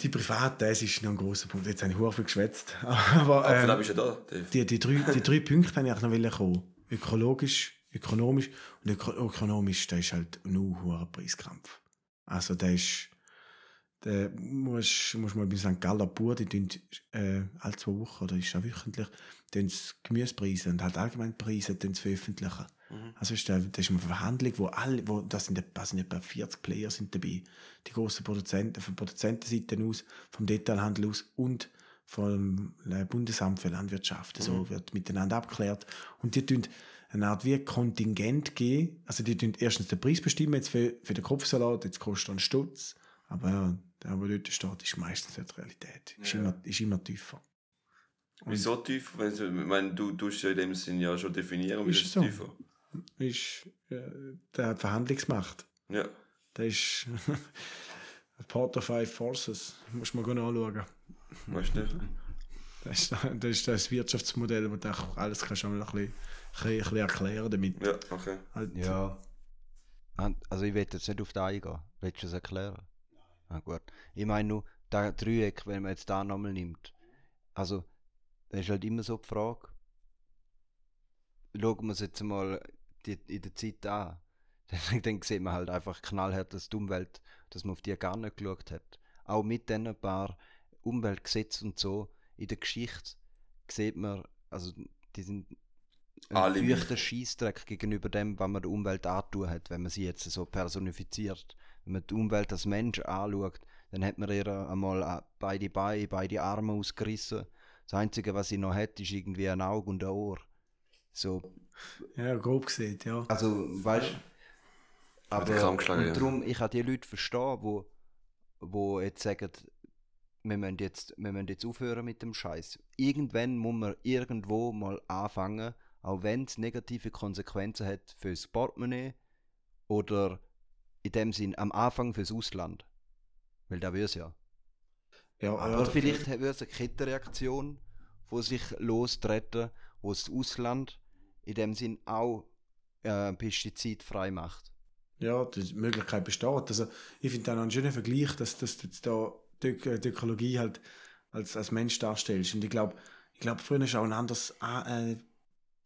die Privaten, das ist noch ein großer Punkt. Jetzt habe ich viel geschwätzt. Aber Aber ähm, da bist du da, Dave. die, die, drei, die drei Punkte wollte ich noch wollen kommen. Ökologisch, ökonomisch und öko ökonomisch, da ist halt nur ein hoher Preiskampf. Also da ist, da musst, musst mal bei St. Galler Bur, die tun äh, alle zwei Wochen oder ist auch wöchentlich, sie Gemüsepreise und halt allgemein Preise tun veröffentlichen. Also ist da, das ist eine Verhandlung, wo alle, wo, das sind, da sind etwa 40 Player sind dabei. Die grossen Produzenten, von Produzentenseite aus, vom Detailhandel aus und vom äh, Bundesamt für Landwirtschaft. So wird miteinander abgeklärt. Und die tun eine Art wie Kontingent geben. Also die tun erstens den Preis bestimmen, jetzt für, für den Kopfsalat, jetzt kostet er einen Stutz. Aber ja, der, der dort steht, ist meistens nicht die Realität. Ist, Ja. immer, ist immer tiefer. Wieso tief? Wenn du, ich meine, du tust ja in dem Sinn ja schon definieren, wie Ist ist es so. tiefer? Ist, äh, der hat Verhandlungsmacht. Ja. Das ist Part of Five Forces. Muss man gut anschauen. Weißt du nicht? Das ist das, ist das Wirtschaftsmodell, wo du alles kannst du mal ein bisschen, ein bisschen, erklären damit. Ja, okay. Halt, Ja. Also ich will jetzt nicht auf das eingehen. Willst du es erklären? Ah, gut. Ich meine nur, das Dreieck, wenn man jetzt da nochmal nimmt. Also, da ist halt immer so die Frage. Schauen wir es jetzt mal die, in der Zeit an. Dann, dann sieht man halt einfach knallhart, dass die Umwelt, dass man auf die gar nicht geschaut hat. Auch mit diesen paar Umweltgesetzen und so in der Geschichte sieht man, also die sind ein feuchter Scheißdreck gegenüber dem, was man der Umwelt antun hat, wenn man sie jetzt so personifiziert. Wenn man die Umwelt als Mensch anschaut, dann hat man ihr einmal beide Beine, beide Arme ausgerissen. Das Einzige, was sie noch hat, ist irgendwie ein Auge und ein Ohr. So, ja, grob gesehen, ja. also, weißt du? Geschlagen, und ja. darum, ich kann die Leute verstehen, wo, wo jetzt sagen, wir müssen jetzt, wir müssen jetzt aufhören mit dem Scheiß. Irgendwann muss man irgendwo mal anfangen, auch wenn es negative Konsequenzen hat fürs Portemonnaie oder in dem Sinn am Anfang fürs Ausland. Weil da würde es ja. ja Aber ja, vielleicht würde es eine Kettenreaktion von sich lostreten, wo das Ausland in dem Sinn auch äh, Pestizid frei macht. ja, die Möglichkeit besteht. Also, ich finde dann einen schönen Vergleich, dass, dass du jetzt da die, die Ökologie halt als, als Mensch darstellst. Und ich glaube, ich glaub, früher war auch ein, anderes, äh,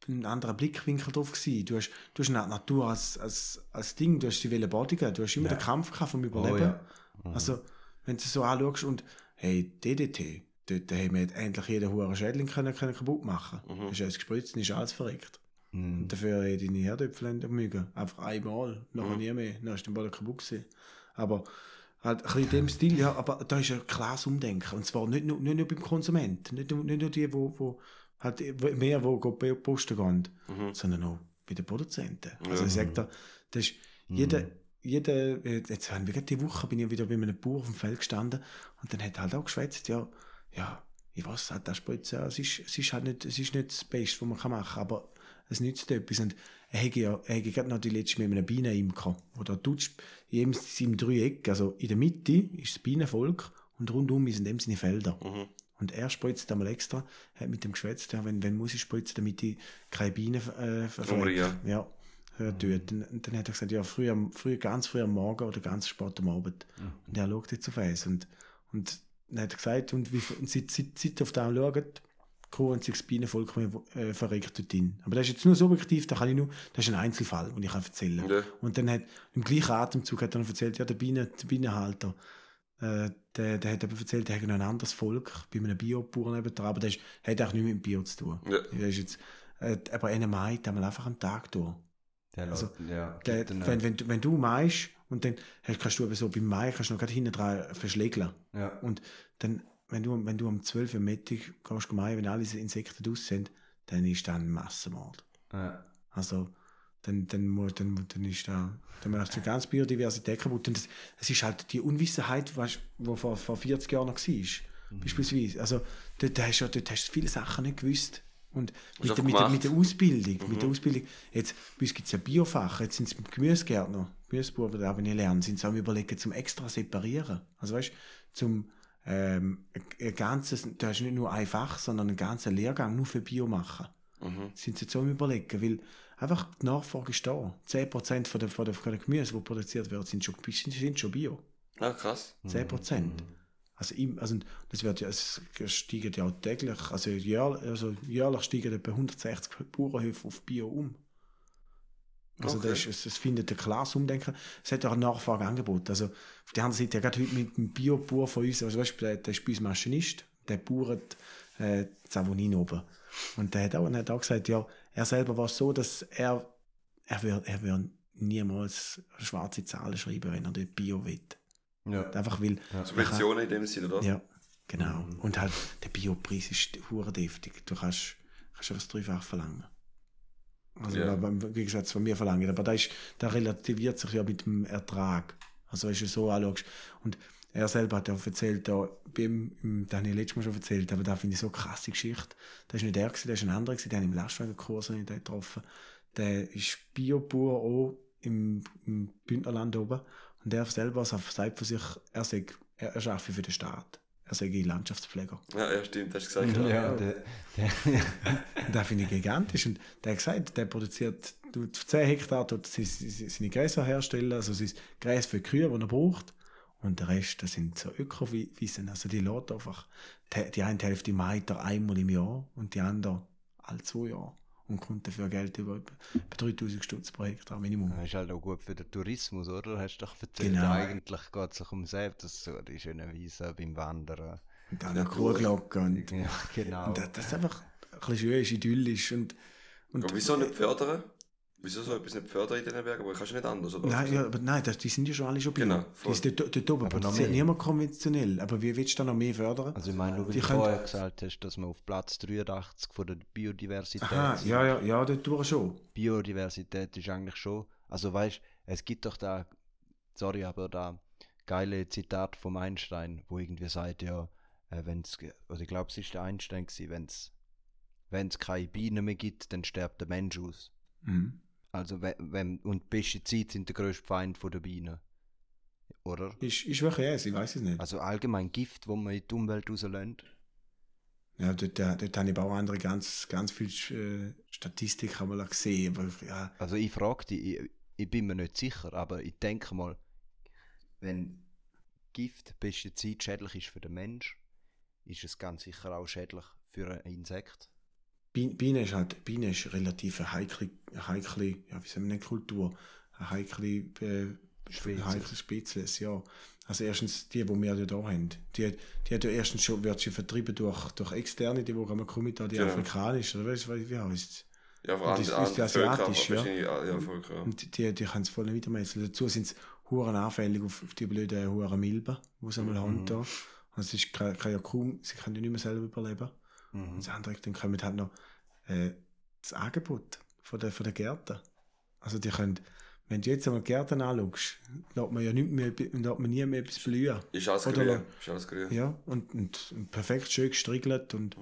ein anderer Blickwinkel drauf. Gewesen. Du hast, du hast die Natur als, als, als Ding, du hast sie wollen bodigen, du hast immer Ja. den Kampf gehabt vom Oh Überleben. ja. Mhm. Also, wenn du so anschaust und hey, DDT, dort haben wir endlich jeden hohen Schädling können, können kaputt machen. Mhm. Du alles gespritzt und ist alles verreckt. Mhm. Und dafür haben deine Herdöpfel mögen. Einfach einmal, nachher Mhm. nie mehr. Dann ist der Ball kaputt gewesen. Aber halt ein bisschen in dem Stil, ja, aber da ist ein klares Umdenken. Und zwar nicht nur, nicht nur beim Konsumenten, nicht nur, nicht nur die, wo, wo halt mehr, wo posten gehen, Mhm. sondern auch bei den Produzenten. Also ich sage da, das ist jeder, jeder, äh, jetzt haben wir gerade die Woche, bin ich wieder bei einem Bauer auf dem Feld gestanden und dann hat er halt auch geschwätzt, ja, ja, ich weiß halt, das es ist, es ist halt nicht, es ist nicht das Beste, was man kann machen kann, aber es nützt etwas. Und er hat ja, er hat gerade noch die letzte mit einem Bienenimker, wo da tut, in seinem Dreieck, also in der Mitte ist das Bienenvolk und rundum sind dem seine Felder. Mhm. Und er spritzt einmal extra, hat mit dem geschwätzt, ja, wenn, wenn muss ich spritzen, damit ich keine Bienen äh, ver- Umbringen. verrecke. Ja, hört dort. Und, und dann hat er gesagt, ja, früh, am- früh, ganz früh am Morgen oder ganz spät am Abend. Und er schaut jetzt auf eins. Und, und dann hat er gesagt, und, wie, und seit, seit, seit er auf den schaut, kein einziges Bienenvolk mehr äh, verreckt dort drin. Aber das ist jetzt nur subjektiv, da kann ich nur, das ist ein Einzelfall, den ich kann erzählen kann. Ja. Und dann hat, im gleichen Atemzug hat er noch erzählt, ja, der, Bienen, der Bienenhalter, äh, der, der hat aber erzählt, der hat noch ein anderes Volk bei einem Biobauern nebendran, aber das ist, hat auch nichts mit dem Bio zu tun. Ja. Das ist jetzt, äh, aber einer meint einmal einfach einen Tag durch. Der Also, ja, Der, wenn, wenn, du- wenn du maist und dann hast- kannst du aber so beim Mai kannst du noch gerade hinten dran verschlägeln. ja. Und dann, wenn du, wenn du um 12 Uhr Mittag gehst Mai, wenn alle Insekten draus sind, dann ist dann Massenmord. ja. Also, dann, dann, dann, dann ist da, dann machst du die ganze Biodiversität kaputt. Und das, es ist halt die Unwissenheit, weißt, die vor, vor 40 Jahren noch war. beispielsweise. Also dort hast du dort hast du viele Sachen nicht gewusst. Und mit, der, mit, der, mit der Ausbildung, mit der Ausbildung, jetzt, bei uns gibt es ja Biofach, jetzt sind es Gemüsegärtner, Gemüsebuben, da wenn ich lernen, sind sie am überlegen, zum extra separieren. Also weißt du, zum ähm, ein, ganzes, du hast nicht nur ein Fach, sondern einen ganzen Lehrgang nur für Bio machen. Mhm. Sind sie jetzt so am überlegen, weil einfach die Nachfrage ist da. 10% von der, von der, von der Gemüse, die produziert wird, sind schon, sind, sind schon Bio. Ah, krass. 10%. Also, im, also das wird ja, es steigen ja auch täglich, also, jähr, also jährlich steigen etwa 160 Bauernhöfe auf Bio um. Also Okay. das ist, es, findet ein klares Umdenken. Es hat auch ein Nachfrageangebot. Also auf der anderen Seite, ja, gerade heute mit dem Bio-Bauer von uns, also weißt du, der, der ist bei uns Maschinist, der bauert äh, Zavonin oben. Und der hat auch, der hat auch gesagt, ja, er selber war so, dass er, er wird, er wird niemals schwarze Zahlen schreiben, wenn er dort Bio will. Ja. Einfach weil Subventionen in dem Sinne, oder? ja, genau. Und halt, der Biopreis ist hure deftig. Du kannst, kannst etwas dreifach verlangen. Also, Ja. ja. im Gegensatz von mir verlangen. Aber da, ist, da relativiert sich ja mit dem Ertrag. Also, wenn du so anschaust. Und er selber hat ja auch erzählt, da, bei ihm, im- das habe ich letztes Mal schon erzählt, aber da finde ich so eine krasse Geschichte. Das war nicht er, gewesen, das war ein anderer, gewesen, den habe ich im Lastwagenkurs ich getroffen. Der ist Biobauer auch im, im Bündnerland oben. Und er selber sagt von sich, er, sei, er, er arbeitet für den Staat. Er sei Landschaftspfleger. Ja, ja, stimmt, hast du gesagt. Ja, Ja. der, der, das finde ich gigantisch. Und der hat gesagt, der produziert tut auf 10 Hektar sie- seine Gräser herstellen, also sein Gräs für die Kühe, die er braucht. Und der Rest, das sind so Ökowiesen. Also die lädt einfach, die, die eine Hälfte meint er einmal im Jahr und die andere alle zwei Jahre. Und kommt dafür Geld über etwa 3000 Stutz pro Hektar Minimum. das ist halt auch gut für den Tourismus, oder? Hast du doch erzählt, Genau. eigentlich geht es sich um selbst, das so die schönen Wiesen beim Wandern. Und dann eine Kuhglocke. Und, Ja, genau. und das, das ist einfach ein bisschen schön, ist idyllisch. Und, und Aber wieso nicht fördern? Wieso so etwas nicht fördern in diesen Bergen? Aber kannst du nicht anders, oder? Nein, ja, aber nein das, die sind ja schon alle schon bio. Genau, voll. Die ist dort, dort oben Aber produziert mehr. niemand konventionell. Aber wie willst du da noch mehr fördern? Also ich meine, nur weil du können- vorher gesagt hast, dass wir auf Platz 83 von der Biodiversität Aha, sind. ja, ja, ja, dort durch schon. Biodiversität ist eigentlich schon, also weißt, es gibt doch da, sorry, aber da geile Zitat vom Einstein, wo irgendwie sagt, ja, äh, wenn's, oder ich glaube, es ist der Einstein gewesen, wenn's, wenn's keine Bienen mehr gibt, dann stirbt der Mensch aus. Mhm. Also wenn, und Pestizide sind der grösste Feind von der Bienen, oder? Ist, ist wirklich es, ich weiß es nicht. Also allgemein Gift, wo man in die Umwelt rauslässt. Ja, dort, äh, dort habe ich auch andere ganz, ganz viel äh, Statistik einmal gesehen. Aber ja, Also ich frage dich, ich, ich bin mir nicht sicher, aber ich denke mal, wenn Gift, Pestizid schädlich ist für den Mensch, ist es ganz sicher auch schädlich für ein Insekt. Bi- Biene ist halt, Biene ist relativ eine heikle, heikle, ja, wie man nennen, Kultur. Eine heikle, äh, Spezies. heikle Spezies, ja. Also erstens die, die wir ja da haben, die, die hat ja erstens schon, wird sie vertrieben durch, durch Externe, die, die kommen, da, die Genau. afrikanische, oder weißt du, wie heißt es? Ja, vor allem das an Völker, asiatisch, ja. ja, Völker. ja. Und die, die können es voll nicht wiedermessen. Dazu sind sie huren anfällig auf, auf die blöden huren Milben, die sie einmal haben. Da. Und es ist, kann ja kaum, sie können ja nicht mehr selber überleben. Und das andere, dann kommt halt noch äh, das Angebot von der, von der Gärten. Also die können, wenn du jetzt einmal die Gärten anschaust, lässt man ja nicht mehr, lässt man nie mehr etwas blühen. Ist alles Oder- grün. Ist alles grün. Ja, und, und, und perfekt schön gestriegelt und,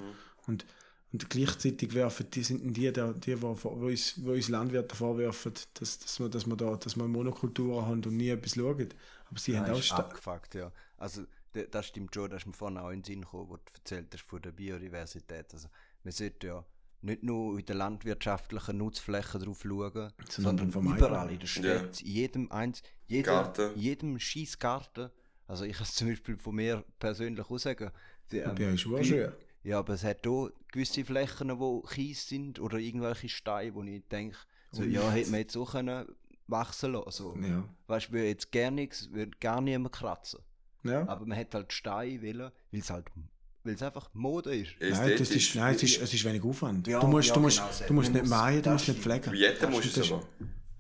und, und gleichzeitig werfen die sind die, die, die wo, wo, uns, wo uns Landwirte vorwerfen, dass, dass, wir, dass, wir da, dass wir Monokulturen haben und nie etwas schauen. Aber sie haben Nein, auch ist sta- abgefuckt, ja. Also das stimmt schon, das ist mir vorhin auch in den Sinn gekommen, wo du erzählt hast von der Biodiversität. Also man sollte ja nicht nur in den landwirtschaftlichen Nutzflächen drauf schauen, sondern vermeiden. überall in der Stadt, in jedem eins, jedem, Garten. jedem scheiß Garten. Also ich kann es zum Beispiel von mir persönlich auch sagen. Die, ähm, Ja, ist schön. Ja, aber es hat auch gewisse Flächen, wo Kies sind oder irgendwelche Steine, wo ich denke, so, Ui. ja, hätte man jetzt auch können wachsen lassen. So. Ja. Weißt du, würde jetzt gar nichts, würde gar niemand kratzen. Ja. Aber man hat halt Steine wollen, weil es halt, weil es einfach Mode ist. Nein, das ist, nein es, ist, es ist wenig Aufwand. Ja, du musst, ja, du musst, genau, du musst nicht muss- mähen, du musst nicht pflegen. Wie Jetten musst du es aber.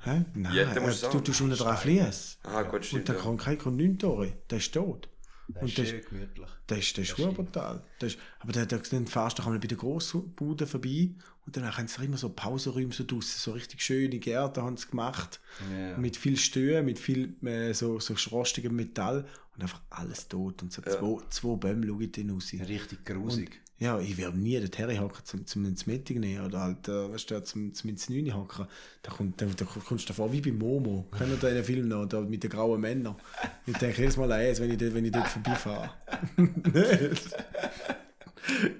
Hä? Nein, Jetten äh, musst du tust unter drei Flies. Aha, gut, Und stimmt. Ja. kann kein kommt neun Tore. Der ist tot. Das Und ist das, schön gemütlich. das ist, das ist Das brutal. Das aber dann, dann, dann fährst du auch mal bei der Grossbude vorbei und dann haben sie immer so Pausenräume so draussen, so richtig schöne Gärten haben sie gemacht. Ja. Mit viel Stöhen, mit viel äh, so, so rostigem Metall und einfach alles tot. Und so zwei, zwei Bäume schauen dann raus. Richtig grusig. Ja, ich werde nie dorthin hocken, zum, zum ins Meeting nehmen oder halt, äh, weißt du, zum, zum ins Neune hocken. Da, kommt, da, da kommst du davor wie bei Momo. Kennt ihr den Film noch, da mit den grauen Männern? Ich denke jedes Mal an eins, wenn ich, dort- wenn ich dort vorbeifahre.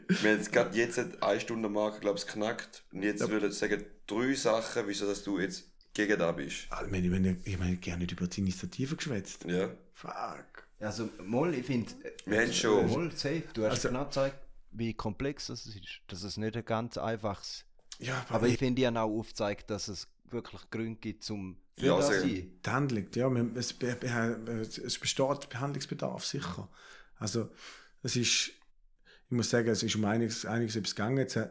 Wir haben jetzt gerade jetzt eine Stunde Marke, glaube ich, geknackt. Und jetzt würde ich sagen, drei Sachen, wieso dass du jetzt gegen da bist. Also, ich meine, ich meine, gerne nicht über die Initiative geschwätzt. Ja. Fuck. Also, Moll, ich finde. Wir haben schon- Moll, safe. Du hast Also- genau gezeigt, wie komplex das ist. Dass es nicht ein ganz einfaches. Ja, aber, Aber ich finde, ich habe auch aufgezeigt, dass es wirklich Gründe gibt zum für Ja, das sein. die Handlung, ja, es, be- es besteht Behandlungsbedarf, sicher. Also, es ist, ich muss sagen, es ist um einiges, einiges etwas gegangen. Jetzt äh,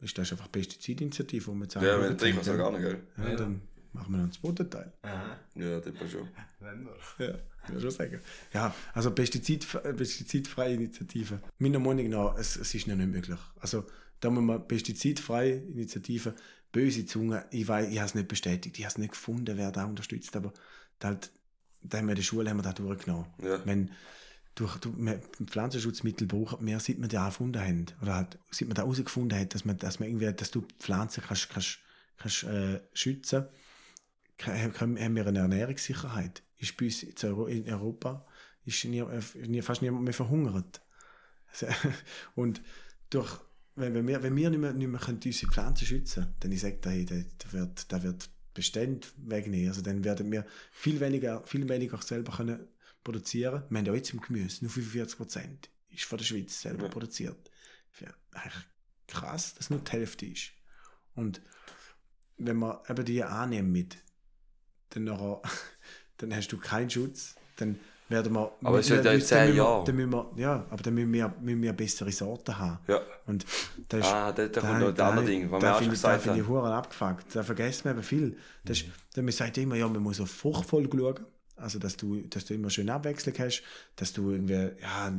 ist das einfach Pestizidinitiative, wo wir jetzt Ja, angeschaut drei haben. kann gar nicht, gell? Ja, Ja. dann machen wir noch einen zweiten Teil. Aha. Ja, das war schon. Wenn wir. Ja, würde ich sagen. Ja, also Pestizid, pestizidfreie Initiative. Meiner Meinung nach, es, es ist noch nicht möglich. Also, da muss man pestizidfreie Initiative, böse Zunge, ich weiß, ich habe es nicht bestätigt, ich habe es nicht gefunden, wer da unterstützt, aber da, halt, da haben wir in der Schule haben wir da durchgenommen. Ja. Wenn durch, durch wir Pflanzenschutzmittel brauchen mehr, seit wir die erfunden haben. Oder halt, seit man da herausgefunden hat, dass man, dass man irgendwie, dass du Pflanzen kannst, kannst, kannst äh, schützen kannst, haben wir eine Ernährungssicherheit. Ist bei uns in Euro- in Europa ist nie, äh, nie, fast niemand mehr verhungert. Also, und durch, wenn, wir, wenn wir nicht mehr, nicht mehr können unsere Pflanzen schützen können, dann ich sage, da, da, da wird, da wird Bestände wegnehmen. Also dann werden wir viel weniger, viel weniger selber können produzieren. Wir haben ja jetzt im Gemüse nur 45 Prozent ist von der Schweiz selber Ja. produziert. Ja, eigentlich krass, dass nur die Hälfte ist. Und wenn man eben die annehmen mit, dann, nachher, dann hast du keinen Schutz, dann werden wir... Aber es sind ja zehn wir-. Dann müssen wir, ja, aber dann müssen wir, müssen wir bessere Sorten haben. Ja. Und das ist, Ah, da, da kommt noch das andere Ding, was wir auch schon finde ich- da gesagt finde ich haben. Huren abgefuckt. Da vergisst man eben viel. Das ist, dann man sagt immer, ja, man muss auf Fruchtfolge schauen. Also, dass du, dass du immer schön Abwechslung hast, dass du irgendwie, ja,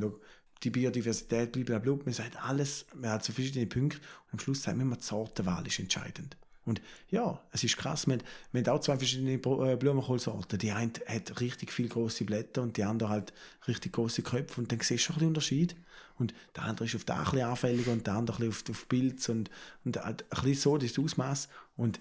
die Biodiversität, blablabla. Man sagt alles, man hat so verschiedene Punkte und am Schluss sagt man immer, die Sortenwahl ist entscheidend. Und ja, es ist krass, wir, wir haben auch zwei verschiedene äh, Blumenkohlsorten. Die eine hat richtig viel große Blätter und die andere halt richtig große Köpfe und dann siehst du schon ein bisschen Unterschied. Und der andere ist auf den ein bisschen anfälliger und der andere ein bisschen auf, auf Pilz und, und halt ein bisschen so das Ausmaß. Und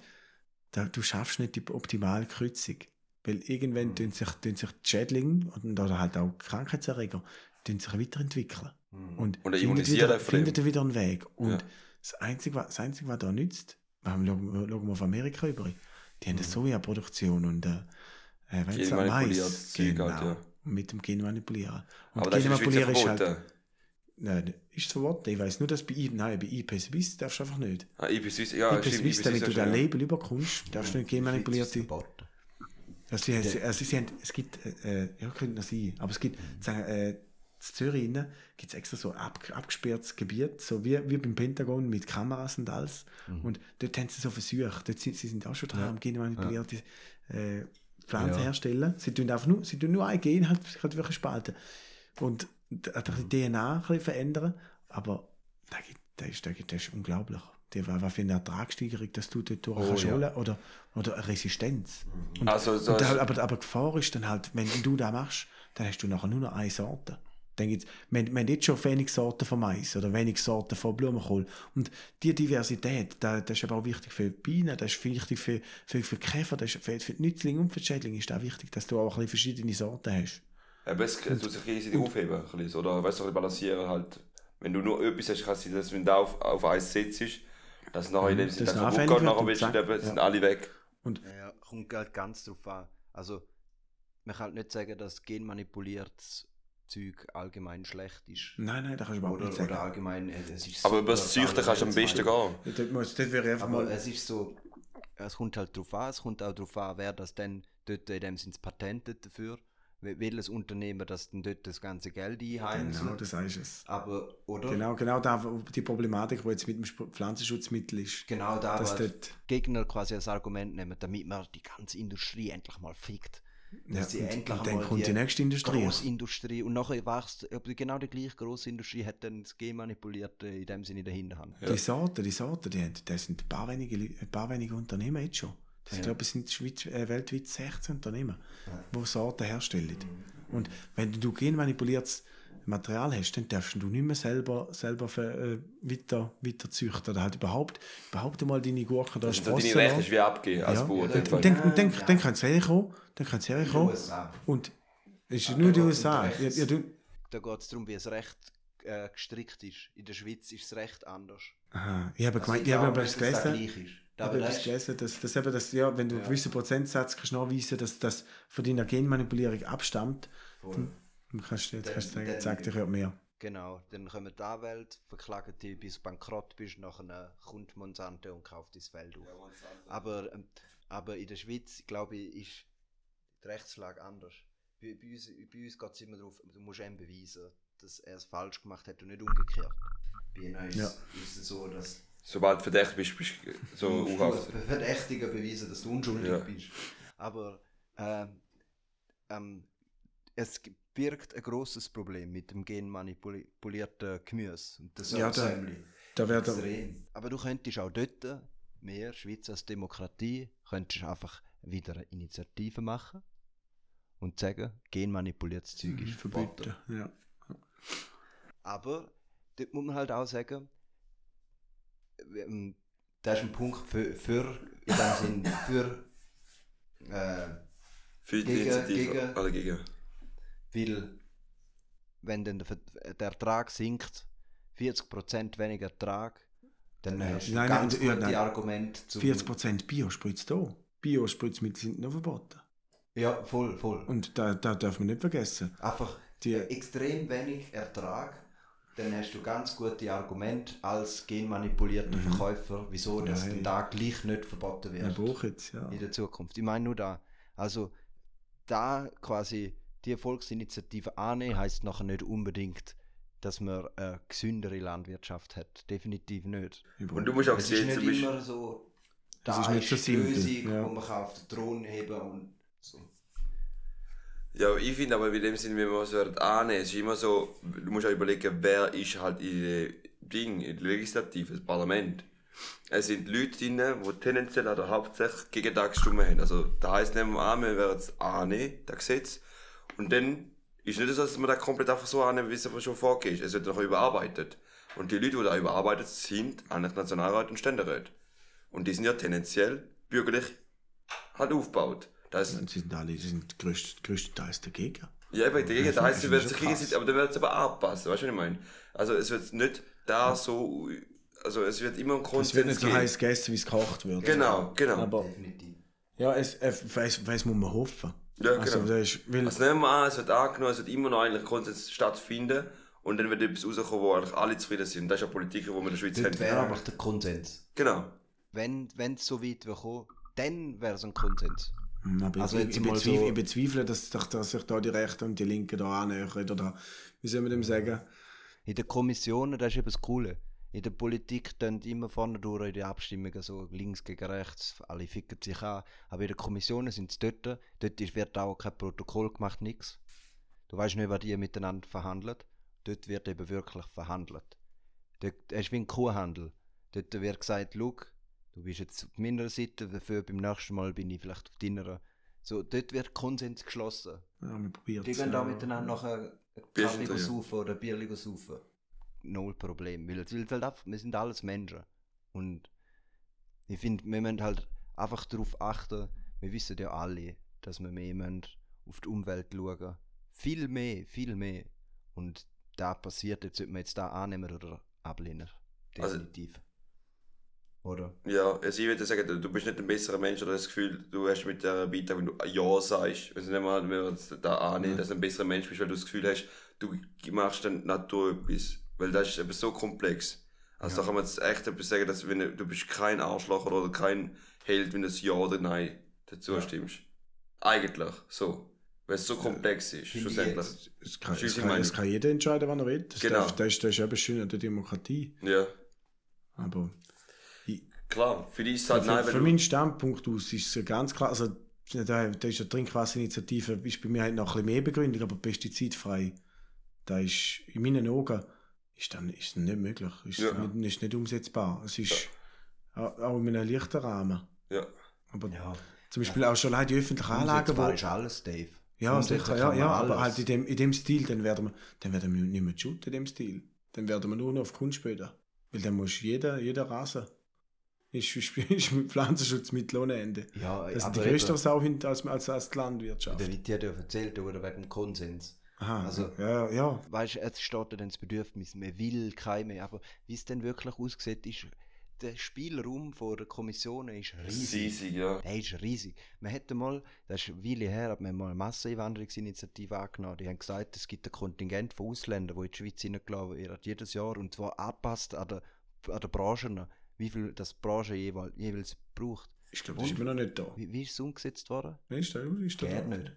da, du schaffst nicht die optimale Kreuzung. Weil irgendwann tun sich, tun sich die Schädlinge und, oder halt auch Krankheitserreger tun sich weiterentwickeln. Und, Und er findet wieder, findet wieder einen Weg. Und Ja. das, Einzige, was, das Einzige, was da nützt, wir schauen, wir auf Amerika über, die haben eine Sojaproduktion und äh, äh, wenn es Mais, Zeug genau, halt, ja. mit dem Genmanipulieren. Und Aber das ist ist halt, nein, ist verboten? Ich weiß nur, dass bei, I- nein, bei IP Swiss darfst du einfach nicht. Ah, IP Swiss, ja, IP Swiss, IP damit du ja. Label überkommst, darfst du nicht genmanipulierte... Also sie, also sie haben, es gibt, äh, äh, ja, könnte noch sein, aber es gibt, sagen, äh, in Zürich gibt es extra so ab, abgesperrtes Gebiet, so wie, wie beim Pentagon mit Kameras und alles. Und dort haben sie so Versuche, dort sind, sie sind auch schon dran, am genmanipulierte äh, Pflanzen Ja. herstellen. Sie tun einfach nur, sie tun nur ein Gen halt, halt wirklich spalten. Und einfach die DNA ein bisschen verändern, aber da gibt, das, ist, ist, das ist unglaublich. Die, was für eine Ertragssteigerung, dass du dort durch Oh, kannst ja. holen oder, oder eine Resistenz. Und, Also, so und da, ist- aber, aber Gefahr ist dann halt, wenn du das machst, dann hast du nachher nur noch eine Sorte. Dann gibt's, wir, wir haben jetzt schon wenig Sorten von Mais oder wenig Sorten von Blumenkohl. Und die Diversität, da, das ist aber auch wichtig für die Bienen, das ist wichtig für, für, für die Käfer, das ist für, für die Nützlinge und für die Schädlinge ist auch wichtig, dass du auch ein bisschen verschiedene Sorten hast. Aber es es tut sich gegenseitig aufheben, ein bisschen, oder weißt du, balancieren halt. Wenn du nur etwas hast, kannst du dass wenn du auf, auf Eis sitzt, dass nachher in dem Sinne das dann kaputt geht, nachher und willst du ja. sind alle weg. Ja, kommt halt ganz drauf an. Also, man kann halt nicht sagen, dass genmanipuliertes Zeug allgemein schlecht ist. Nein, nein, das kannst du überhaupt Oder, nicht sagen. oder allgemein, äh, es ist Aber über das Züchten kannst du am besten gehen. Dort, muss, dort wäre einfach Aber mal... es ist so, es kommt halt drauf an, es kommt auch drauf an, wer das dann dort in dem Sinne patentet dafür, wel- welches Unternehmen das dann dort das ganze Geld einheimselt. Genau, das heißt es. Aber, oder? Genau, genau da, wo die Problematik, die jetzt mit dem Pflanzenschutzmittel ist. Genau da, dass dort, Gegner quasi als Argument nehmen, damit man die ganze Industrie endlich mal fickt. Dass Ja, sie und- endlich und dann kommt die nächste Industrie. Großindustrie und nachher wächst genau die gleiche Großindustrie hat dann das Genmanipulierte in dem Sinne in der Hinterhand. Die Sorten, die Sorten, die, haben- das sind ein paar wenige, ein paar wenige Unternehmen jetzt schon. Das, Ich glaube, es sind Schweiz, äh, weltweit 16 Unternehmen, die Sorten herstellen. Und wenn du genmanipuliertes Material hast, dann darfst du nicht mehr selber, selber für, äh, weiter, weiter züchten. Oder halt überhaupt, überhaupt einmal deine Gurken da Das sind so deine Rechte lassen. wie abgeben als Ja. Bauer. Fall. dann, und dann, dann kann es herkommen, dann kann es herkommen. USA. Und es ist nur die aber USA. Ja, ja, du, Da geht es darum, wie das Recht äh, gestrickt ist. In der Schweiz ist das Recht anders. aha, ich habe Also gemeint, ich habe dass das gelesen. ist. Ich Aber habe das ist- gelesen, dass, dass eben das, ja, wenn du einen gewissen Prozentsatz kannst nachweisen dass das von deiner Genmanipulierung abstammt, dann kannst du jetzt Dann- kannst du sagen, dann- sag dir ja mehr. Genau, dann kommen die Anwälte, verklagen dich, bis du bankrott bist, nachher kommt Monsanto und kauft das Feld auf. aber, ähm, aber in der Schweiz, glaube ich, ist die Rechtslage anders. Bei, bei uns, bei uns geht es immer darauf, du musst ihm beweisen, dass er es falsch gemacht hat und nicht umgekehrt. Bei ihnen ist, Ja. ist es so, dass Sobald du verdächtig bist, bist du so als Verdächtiger beweisen, dass du unschuldig Ja. bist. Aber ähm, ähm, es g- birgt ein großes Problem mit dem genmanipulierten Gemüse und das Ja, da-. Da werden Extrem. Aber du könntest auch dort, mehr Schweiz als Demokratie, könntest einfach wieder eine Initiative machen und sagen, genmanipuliertes Zeug ist verboten. verbieten. Ja. Aber dort muss man halt auch sagen, ähm, das ist ein Punkt für, für in dem Sinn, für, äh, Für die Gegen- Initiative. gegen- Alle gegen. Weil wenn dann der, der Ertrag sinkt, 40% weniger Ertrag, dann hast du Nein, ganz nein, ja, gute nein. Argumente zum... 40% Biospritz da. Biospritzmittel sind noch verboten. Ja, voll, voll. Und da, da darf man nicht vergessen. Einfach Die- extrem wenig Ertrag, dann hast du ganz gute Argumente als genmanipulierter Verkäufer, wieso das dann da gleich nicht verboten wird braucht jetzt, ja. in der Zukunft. Ich meine nur da. Also da quasi die Volksinitiative annehmen, heisst nachher nicht unbedingt, dass man eine gesündere Landwirtschaft hat. Definitiv nicht. Und du musst auch Es ist sehen, nicht zum Beispiel, immer so, da ist nicht so die Lösung, ja. wo man kann auf den Thron heben und so. Ja, ich finde aber in dem Sinne, wenn man es wird annehmen, es ist immer so, du musst auch überlegen, wer ist halt in der Ding, in der Legislative, das Parlament. Es sind Leute drin, die tendenziell oder hauptsächlich gegen das gestimmt haben. Also, da heisst nehmen wir an, wir werden es annehmen, das Gesetz. Und dann ist nicht so, dass man das komplett einfach so annehmen, wie es schon vorgeht. Es wird noch überarbeitet. Und die Leute, die da überarbeitet sind, eigentlich Nationalrat und Ständerat. Und die sind ja tendenziell bürgerlich halt aufgebaut. Das Und sie sind alle, sie sind größt, größtenteils dagegen. ja, aber dagegen, Ja, da heißt, sie ist sich gegenseitig, aber dann wird es aber anpassen, weißt du, was ich meine? Also es wird nicht da so, also es wird immer ein Es Konsens wird nicht so geben. heiß gegessen, wie es gekocht wird. Genau, genau. Aber Definitiv. ja, es, es, es, es muss man hoffen. Ja, Also, genau. das ist, weil, Also nehmen wir an, es wird angenommen, es wird immer noch eigentlich ein Konsens stattfinden und dann wird etwas rauskommen, wo eigentlich alle zufrieden sind. Das ist ja Politik, die wir in der Schweiz Dort haben. wäre aber der Konsens. Genau. Wenn es so weit wäre kommen, dann wäre es ein Konsens. Hm, aber Also ich, ich, bezweifle, so- ich bezweifle, dass, dass, dass sich da die Rechten und die Linken da annähern. Oder wie soll man dem sagen? In den Kommissionen, das ist eben das Coole. In der Politik tun immer vorne durch in den Abstimmungen so links gegen rechts, alle ficken sich an. Aber in den Kommissionen sind es dort, dort wird auch kein Protokoll gemacht, nichts. Du weißt nicht, was die miteinander verhandeln. Dort wird eben wirklich verhandelt. Dort es ist wie ein Kuhhandel. Dort wird gesagt, schau, du bist jetzt auf meiner Seite, dafür beim nächsten Mal bin ich vielleicht auf deiner. So, dort wird Konsens geschlossen. Ja, wir probieren Die gehen da miteinander nachher Kaffee saufen oder Bier saufen. Null Problem. Weil, weil halt einfach, wir sind alles Menschen. Und ich finde, wir müssen halt einfach darauf achten, wir wissen ja alle, dass wir mehr müssen auf die Umwelt schauen. Viel mehr, viel mehr. Und da passiert jetzt, ob wir jetzt da annehmen oder ablehnen. Also- Definitiv. oder? Ja, also ich würde sagen, du- bist nicht ein besserer Mensch oder das Gefühl, du hast mit der Beitrag, wenn du Ja sagst, also nicht mal, wenn wir da annehmen, dass du ein besserer Mensch bist, weil du das Gefühl hast, du machst dann Natur etwas. Weil das ist eben so komplex. Also da kann man jetzt echt etwas sagen, dass wenn du, du bist kein Arschloch oder kein Held, wenn du das Ja oder Nein dazu stimmst. Eigentlich, so. Weil es so komplex ist, schlussendlich. Es kann, es, kann, es kann jeder entscheiden, wann er will. Das, Genau. darf, das, ist, das ist eben schön an der Demokratie. Ja, Aber ich, klar. Für dich ist es halt nein, von meinem. Standpunkt aus ist es ganz klar, also da, da ist eine Trinkwasserinitiative, ist bei mir halt noch ein bisschen mehr Begründung, aber pestizidfrei, da ist in meinen Augen ist dann ist nicht möglich, ist, Ja. nicht, ist nicht umsetzbar. Es ist auch auch in einem leichten Rahmen. Ja. Aber Ja. zum Beispiel auch schon allein die öffentlichen Anlagen, wo, ist alles, Dave. ja, sicher, ja, ja, aber halt in dem, in dem Stil, dann werden wir, dann werden wir nicht mehr shooten, in dem Stil. Dann werden wir nur noch auf Kunstböden. Weil dann muss jeder, jeder rasen. Ist, ist, ist mit Pflanzenschutzmittel ohne Ende. Ja, Das ist die größte Sau als, als, als die Landwirtschaft. Der wird dir ja erzählt, oder wegen dem Konsens. Aha, Also- ja, ja. Weißt du, es steht dann das Bedürfnis, man will keine, aber wie es dann wirklich aussieht, ist, der Spielraum von der Kommission ist riesig. Riesig, ja. Der ist riesig. Man hätte mal, das ist eine Weile her, hat man mal eine Masseneinwanderungsinitiative angenommen. Die haben gesagt, es gibt ein Kontingent von Ausländern, die in die Schweiz hineingeladen werden, jedes Jahr, und zwar angepasst an der, an der Branchen, wie viel das die Branche jeweils, jeweils braucht. Ich glaube, das ist immer noch nicht da. Wie, wie ist es umgesetzt worden? Ist da, ist da Gerne nicht.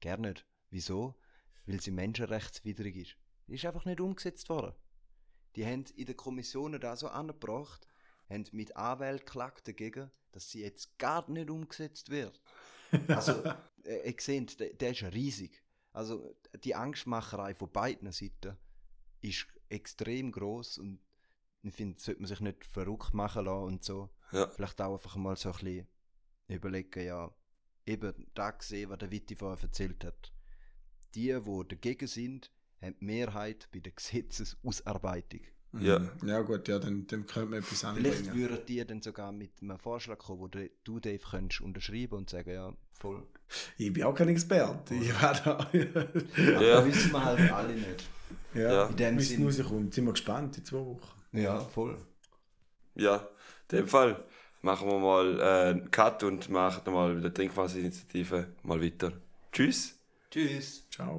Gerne nicht. Wieso? Weil sie menschenrechtswidrig ist. Die ist einfach nicht umgesetzt worden. Die haben in den Kommissionen da so angebracht, haben mit Anwälten geklagt dagegen, dass sie jetzt gar nicht umgesetzt wird. Also, äh, ihr seht, der, der ist riesig. Also, die Angstmacherei von beiden Seiten ist extrem groß und ich finde, sollte man sich nicht verrückt machen lassen und so Ja. vielleicht auch einfach mal so ein bisschen überlegen, ja, eben da gesehen, was der Witti vorher erzählt hat. Die, die dagegen sind, haben die Mehrheit bei der Gesetzesausarbeitung. Ja. Mhm. Ja, gut, ja, dann, dann könnte man etwas Vielleicht anbringen. würden die dann sogar mit einem Vorschlag kommen, wo du, Dave, könntest unterschreiben und sagen, ja, voll. Ich bin auch kein Experte. Ich war da. Aber Ja. wissen wir halt alle nicht. ja, Ja. In dem Sinn- rauskommt. Sind wir gespannt in zwei Wochen. Ja, voll. Ja, in dem Fall machen wir mal äh, einen Cut und machen mal mit der Trinkwasserinitiative mal weiter. Tschüss. Tschüss. Ciao.